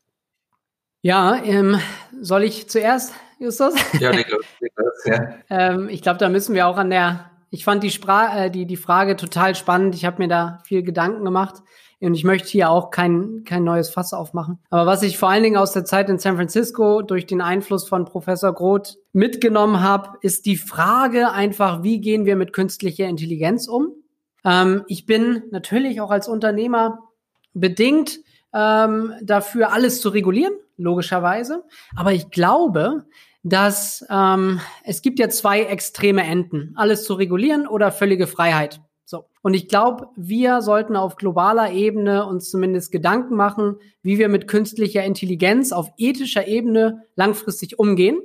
Ja, ähm, soll ich zuerst, Justus? Ja, Niklas, Niklas ja. ähm, ich glaube, da müssen wir auch an der, ich fand die, Spra äh, die, die Frage total spannend. Ich habe mir da viel Gedanken gemacht. Und ich möchte hier auch kein, kein neues Fass aufmachen. Aber was ich vor allen Dingen aus der Zeit in San Francisco durch den Einfluss von Professor Groth mitgenommen habe, ist die Frage einfach, wie gehen wir mit künstlicher Intelligenz um? Ähm, ich bin natürlich auch als Unternehmer bedingt ähm, dafür, alles zu regulieren, logischerweise. Aber ich glaube, dass ähm, es gibt ja zwei extreme Enden, alles zu regulieren oder völlige Freiheit. Und ich glaube, wir sollten auf globaler Ebene uns zumindest Gedanken machen, wie wir mit künstlicher Intelligenz auf ethischer Ebene langfristig umgehen.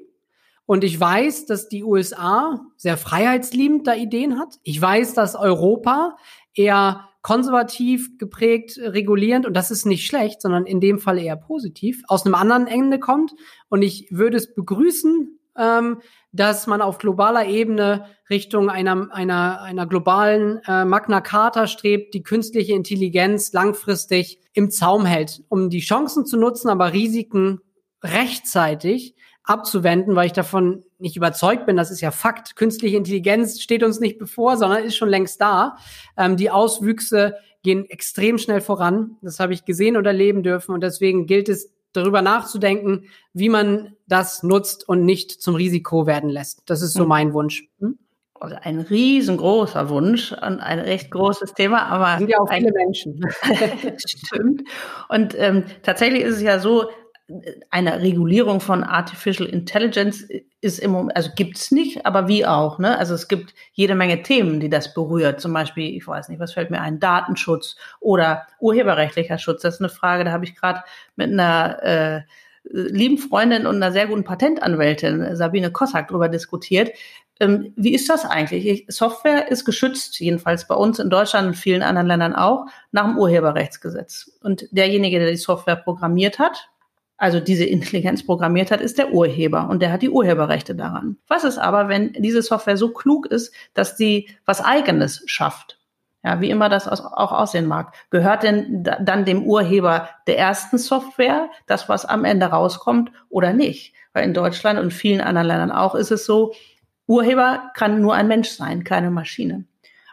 Und ich weiß, dass die USA sehr freiheitsliebend da Ideen hat. Ich weiß, dass Europa eher konservativ geprägt, regulierend, und das ist nicht schlecht, sondern in dem Fall eher positiv, aus einem anderen Ende kommt. Und ich würde es begrüßen, ähm, dass man auf globaler Ebene Richtung einer, einer, einer globalen äh, Magna Carta strebt, die künstliche Intelligenz langfristig im Zaum hält, um die Chancen zu nutzen, aber Risiken rechtzeitig abzuwenden, weil ich davon nicht überzeugt bin, das ist ja Fakt. Künstliche Intelligenz steht uns nicht bevor, sondern ist schon längst da. Ähm, die Auswüchse gehen extrem schnell voran. Das habe ich gesehen und erleben dürfen. Und deswegen gilt es, darüber nachzudenken, wie man das nutzt und nicht zum Risiko werden lässt. Das ist so hm. mein Wunsch. Hm? Also ein riesengroßer Wunsch und ein recht großes Thema, aber sind ja auch viele Menschen. Stimmt. Und ähm, tatsächlich ist es ja so, eine Regulierung von Artificial Intelligence ist im Moment, also gibt's nicht, aber wie auch, ne? Also es gibt jede Menge Themen, die das berührt. Zum Beispiel, ich weiß nicht, was fällt mir ein, Datenschutz oder urheberrechtlicher Schutz. Das ist eine Frage, da habe ich gerade mit einer äh, lieben Freundin und einer sehr guten Patentanwältin, Sabine Kossack, darüber diskutiert. Ähm, wie ist das eigentlich? Software ist geschützt, jedenfalls bei uns in Deutschland und vielen anderen Ländern auch, nach dem Urheberrechtsgesetz. Und derjenige, der die Software programmiert hat, also diese Intelligenz programmiert hat, ist der Urheber und der hat die Urheberrechte daran. Was ist aber, wenn diese Software so klug ist, dass sie was eigenes schafft? Ja, wie immer das auch aussehen mag. Gehört denn dann dem Urheber der ersten Software das, was am Ende rauskommt oder nicht? Weil in Deutschland und vielen anderen Ländern auch ist es so, Urheber kann nur ein Mensch sein, keine Maschine.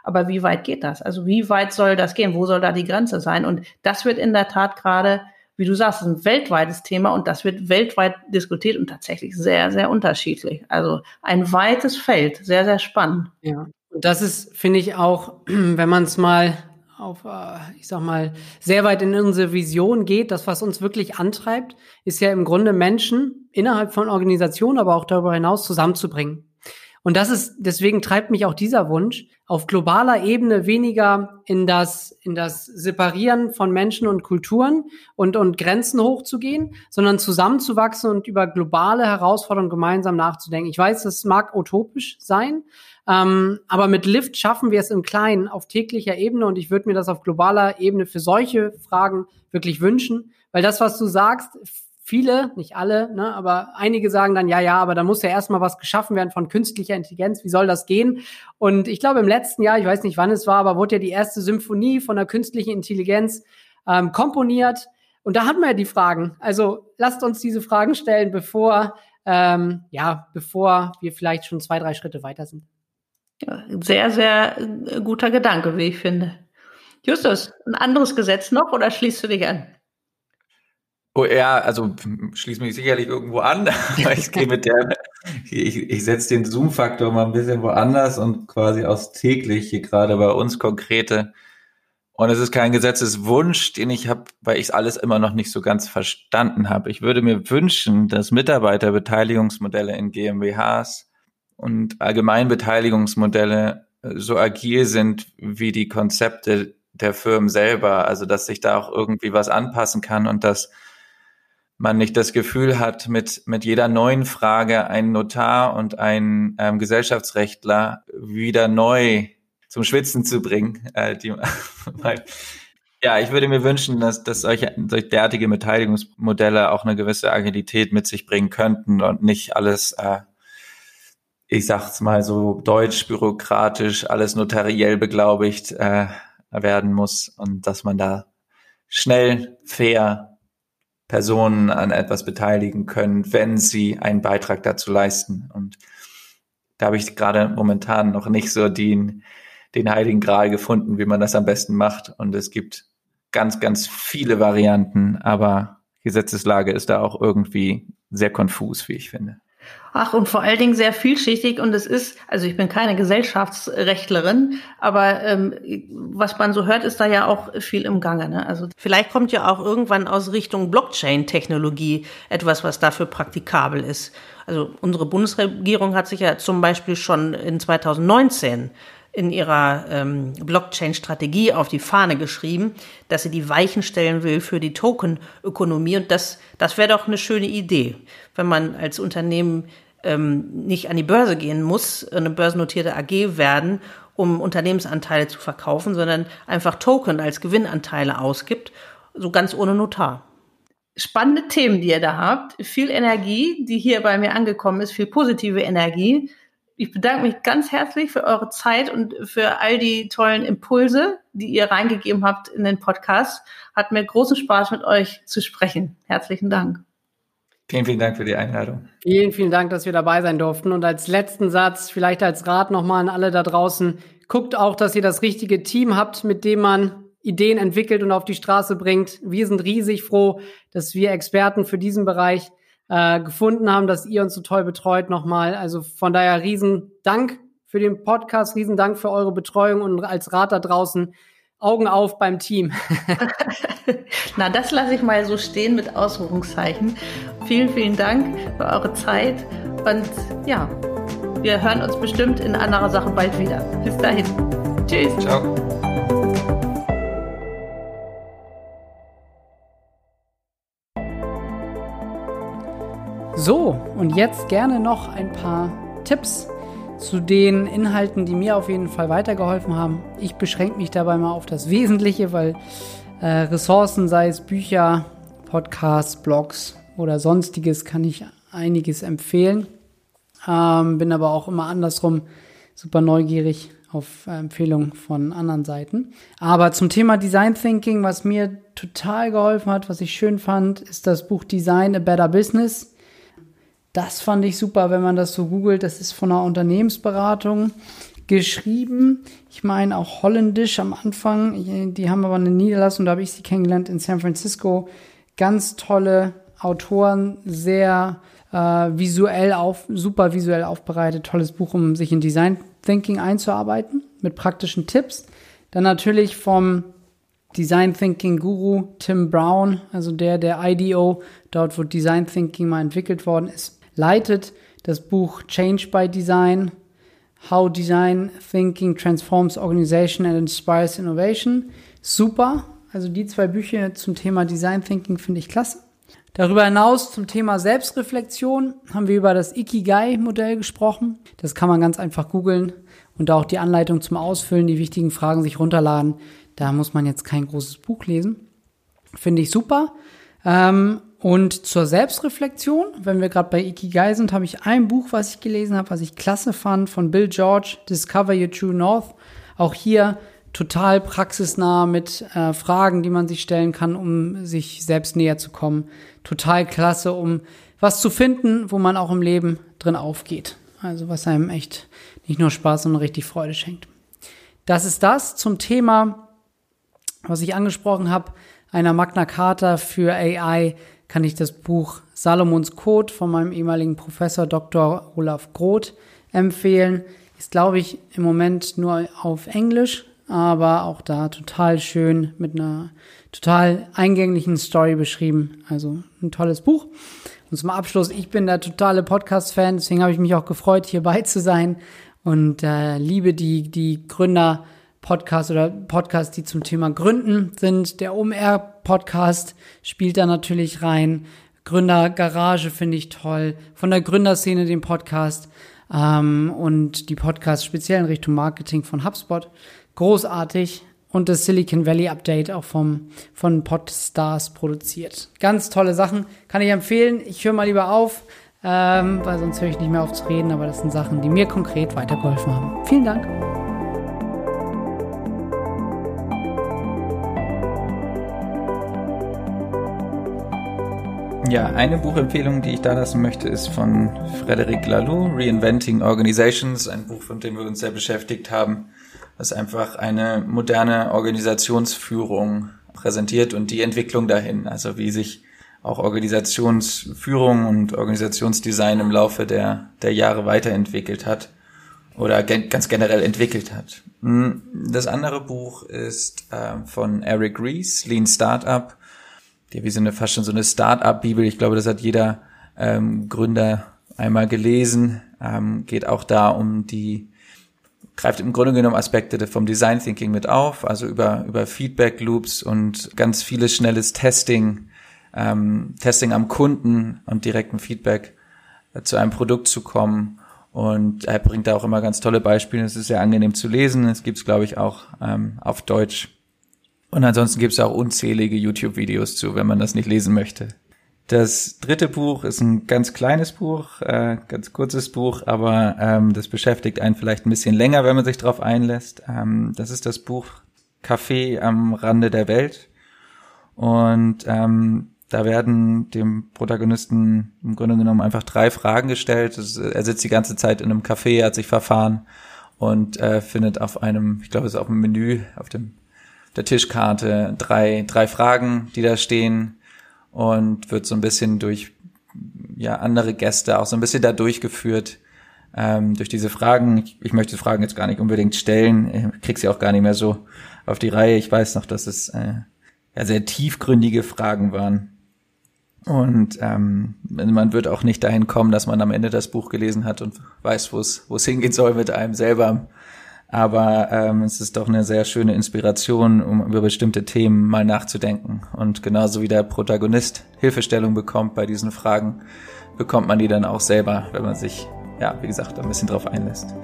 Aber wie weit geht das? Also wie weit soll das gehen? Wo soll da die Grenze sein? Und das wird in der Tat gerade wie du sagst, ist ein weltweites Thema und das wird weltweit diskutiert und tatsächlich sehr, sehr unterschiedlich. Also ein weites Feld, sehr, sehr spannend. Ja, und das ist, finde ich auch, wenn man es mal auf, äh, ich sag mal, sehr weit in unsere Vision geht, das, was uns wirklich antreibt, ist ja im Grunde Menschen innerhalb von Organisationen, aber auch darüber hinaus zusammenzubringen. Und das ist, deswegen treibt mich auch dieser Wunsch, auf globaler Ebene weniger in das, in das Separieren von Menschen und Kulturen und, und Grenzen hochzugehen, sondern zusammenzuwachsen und über globale Herausforderungen gemeinsam nachzudenken. Ich weiß, das mag utopisch sein, ähm, aber mit Lift schaffen wir es im Kleinen auf täglicher Ebene und ich würde mir das auf globaler Ebene für solche Fragen wirklich wünschen, weil das, was du sagst, viele, nicht alle, ne, aber einige sagen dann, ja, ja, aber da muss ja erstmal was geschaffen werden von künstlicher Intelligenz. Wie soll das gehen? Und ich glaube, im letzten Jahr, ich weiß nicht, wann es war, aber wurde ja die erste Symphonie von der künstlichen Intelligenz ähm, komponiert. Und da hatten wir ja die Fragen. Also lasst uns diese Fragen stellen, bevor, ähm, ja, bevor wir vielleicht schon zwei, drei Schritte weiter sind. Ja, sehr, sehr äh, guter Gedanke, wie ich finde. Justus, ein anderes Gesetz noch oder schließt du dich an? Oh ja, also schließe mich sicherlich irgendwo an, aber ich gehe mit der, ich, ich setze den Zoom-Faktor mal ein bisschen woanders und quasi aus täglich hier gerade bei uns konkrete. Und es ist kein Gesetzeswunsch, den ich habe, weil ich es alles immer noch nicht so ganz verstanden habe. Ich würde mir wünschen, dass Mitarbeiterbeteiligungsmodelle in GmbHs und Allgemeinbeteiligungsmodelle so agil sind wie die Konzepte der Firmen selber, also dass sich da auch irgendwie was anpassen kann und dass man nicht das Gefühl hat, mit, mit jeder neuen Frage einen Notar und einen ähm, Gesellschaftsrechtler wieder neu zum Schwitzen zu bringen. Äh, die, weil, ja, ich würde mir wünschen, dass, dass solche, solche derartige Beteiligungsmodelle auch eine gewisse Agilität mit sich bringen könnten und nicht alles, äh, ich sag's mal so deutsch, bürokratisch, alles notariell beglaubigt äh, werden muss und dass man da schnell, fair Personen an etwas beteiligen können, wenn sie einen Beitrag dazu leisten. Und da habe ich gerade momentan noch nicht so den, den heiligen Gral gefunden, wie man das am besten macht. Und es gibt ganz, ganz viele Varianten, aber Gesetzeslage ist da auch irgendwie sehr konfus, wie ich finde. Ach, und vor allen Dingen sehr vielschichtig. Und es ist, also ich bin keine Gesellschaftsrechtlerin, aber ähm, was man so hört, ist da ja auch viel im Gange. Ne? Also vielleicht kommt ja auch irgendwann aus Richtung Blockchain-Technologie etwas, was dafür praktikabel ist. Also unsere Bundesregierung hat sich ja zum Beispiel schon in 2019 in ihrer ähm, Blockchain-Strategie auf die Fahne geschrieben, dass sie die Weichen stellen will für die Token-Ökonomie. Und das, das wäre doch eine schöne Idee, wenn man als Unternehmen ähm, nicht an die Börse gehen muss, eine börsennotierte AG werden, um Unternehmensanteile zu verkaufen, sondern einfach Token als Gewinnanteile ausgibt, so ganz ohne Notar. Spannende Themen, die ihr da habt. Viel Energie, die hier bei mir angekommen ist, viel positive Energie. Ich bedanke mich ganz herzlich für eure Zeit und für all die tollen Impulse, die ihr reingegeben habt in den Podcast. Hat mir großen Spaß, mit euch zu sprechen. Herzlichen Dank. Vielen, vielen Dank für die Einladung. Vielen, vielen Dank, dass wir dabei sein durften. Und als letzten Satz, vielleicht als Rat nochmal an alle da draußen, guckt auch, dass ihr das richtige Team habt, mit dem man Ideen entwickelt und auf die Straße bringt. Wir sind riesig froh, dass wir Experten für diesen Bereich äh, gefunden haben, dass ihr uns so toll betreut nochmal. Also von daher riesen Dank für den Podcast, riesen Dank für eure Betreuung und als Rat da draußen Augen auf beim Team. Na, das lasse ich mal so stehen mit Ausrufungszeichen. Vielen, vielen Dank für eure Zeit und ja, wir hören uns bestimmt in anderer Sache bald wieder. Bis dahin. Tschüss. Ciao. So, und jetzt gerne noch ein paar Tipps zu den Inhalten, die mir auf jeden Fall weitergeholfen haben. Ich beschränke mich dabei mal auf das Wesentliche, weil äh, Ressourcen, sei es Bücher, Podcasts, Blogs oder sonstiges, kann ich einiges empfehlen. Ähm, bin aber auch immer andersrum super neugierig auf Empfehlungen von anderen Seiten. Aber zum Thema Design Thinking, was mir total geholfen hat, was ich schön fand, ist das Buch Design a Better Business das fand ich super, wenn man das so googelt. Das ist von einer Unternehmensberatung geschrieben. Ich meine auch holländisch am Anfang. Die haben aber eine Niederlassung, da habe ich sie kennengelernt in San Francisco. Ganz tolle Autoren, sehr äh, visuell auf, super visuell aufbereitet. Tolles Buch, um sich in Design Thinking einzuarbeiten mit praktischen Tipps. Dann natürlich vom Design Thinking Guru Tim Brown, also der der IDO, dort wo Design Thinking mal entwickelt worden ist, leitet das Buch Change by Design, How Design Thinking Transforms Organization and Inspires Innovation. Super. Also die zwei Bücher zum Thema Design Thinking finde ich klasse. Darüber hinaus zum Thema Selbstreflexion haben wir über das Ikigai-Modell gesprochen. Das kann man ganz einfach googeln und auch die Anleitung zum Ausfüllen, die wichtigen Fragen sich runterladen. Da muss man jetzt kein großes Buch lesen. Finde ich super. Ähm, und zur Selbstreflexion, wenn wir gerade bei Ikigai sind, habe ich ein Buch, was ich gelesen habe, was ich klasse fand, von Bill George, Discover Your True North. Auch hier total praxisnah mit äh, Fragen, die man sich stellen kann, um sich selbst näher zu kommen. Total klasse, um was zu finden, wo man auch im Leben drin aufgeht. Also was einem echt nicht nur Spaß, sondern richtig Freude schenkt. Das ist das zum Thema, was ich angesprochen habe, einer Magna Carta für AI kann ich das Buch Salomons Code von meinem ehemaligen Professor Dr. Olaf Groth empfehlen. Ist, glaube ich, im Moment nur auf Englisch, aber auch da total schön mit einer total eingänglichen Story beschrieben. Also ein tolles Buch. Und zum Abschluss, ich bin der totale Podcast-Fan, deswegen habe ich mich auch gefreut, hierbei zu sein und äh, liebe die, die Gründer Podcasts oder Podcasts, die zum Thema Gründen sind. Der OMR Podcast spielt da natürlich rein. Gründer Garage finde ich toll. Von der Gründerszene den Podcast ähm, und die Podcasts speziell in Richtung Marketing von HubSpot. Großartig. Und das Silicon Valley Update auch vom, von Podstars produziert. Ganz tolle Sachen. Kann ich empfehlen. Ich höre mal lieber auf, ähm, weil sonst höre ich nicht mehr auf zu reden. Aber das sind Sachen, die mir konkret weitergeholfen haben. Vielen Dank. Ja, eine Buchempfehlung, die ich da lassen möchte, ist von Frederic Laloux, Reinventing Organizations, ein Buch, von dem wir uns sehr beschäftigt haben, das einfach eine moderne Organisationsführung präsentiert und die Entwicklung dahin, also wie sich auch Organisationsführung und Organisationsdesign im Laufe der, der Jahre weiterentwickelt hat oder gen ganz generell entwickelt hat. Hm, das andere Buch ist äh, von Eric Rees, Lean Startup ja, wie so eine fast schon so eine Start-up-Bibel. Ich glaube, das hat jeder ähm, Gründer einmal gelesen. Ähm, geht auch da um die, greift im Grunde genommen Aspekte vom Design Thinking mit auf, also über, über Feedback Loops und ganz vieles schnelles Testing, ähm, Testing am Kunden und direktem Feedback äh, zu einem Produkt zu kommen. Und er bringt da auch immer ganz tolle Beispiele. Es ist sehr angenehm zu lesen. Es gibt es, glaube ich, auch ähm, auf Deutsch. Und ansonsten gibt es auch unzählige YouTube-Videos zu, wenn man das nicht lesen möchte. Das dritte Buch ist ein ganz kleines Buch, äh, ganz kurzes Buch, aber ähm, das beschäftigt einen vielleicht ein bisschen länger, wenn man sich darauf einlässt. Ähm, das ist das Buch Café am Rande der Welt. Und ähm, da werden dem Protagonisten im Grunde genommen einfach drei Fragen gestellt. Er sitzt die ganze Zeit in einem Café, hat sich verfahren und äh, findet auf einem, ich glaube, es ist auf dem Menü, auf dem der Tischkarte drei, drei Fragen, die da stehen und wird so ein bisschen durch ja andere Gäste auch so ein bisschen da durchgeführt ähm, durch diese Fragen. Ich, ich möchte Fragen jetzt gar nicht unbedingt stellen, ich krieg sie auch gar nicht mehr so auf die Reihe. Ich weiß noch, dass es äh, ja sehr tiefgründige Fragen waren. Und ähm, man wird auch nicht dahin kommen, dass man am Ende das Buch gelesen hat und weiß, wo es wo es hingehen soll mit einem selber. Aber ähm, es ist doch eine sehr schöne Inspiration, um über bestimmte Themen mal nachzudenken. Und genauso wie der Protagonist Hilfestellung bekommt bei diesen Fragen, bekommt man die dann auch selber, wenn man sich, ja, wie gesagt, ein bisschen drauf einlässt.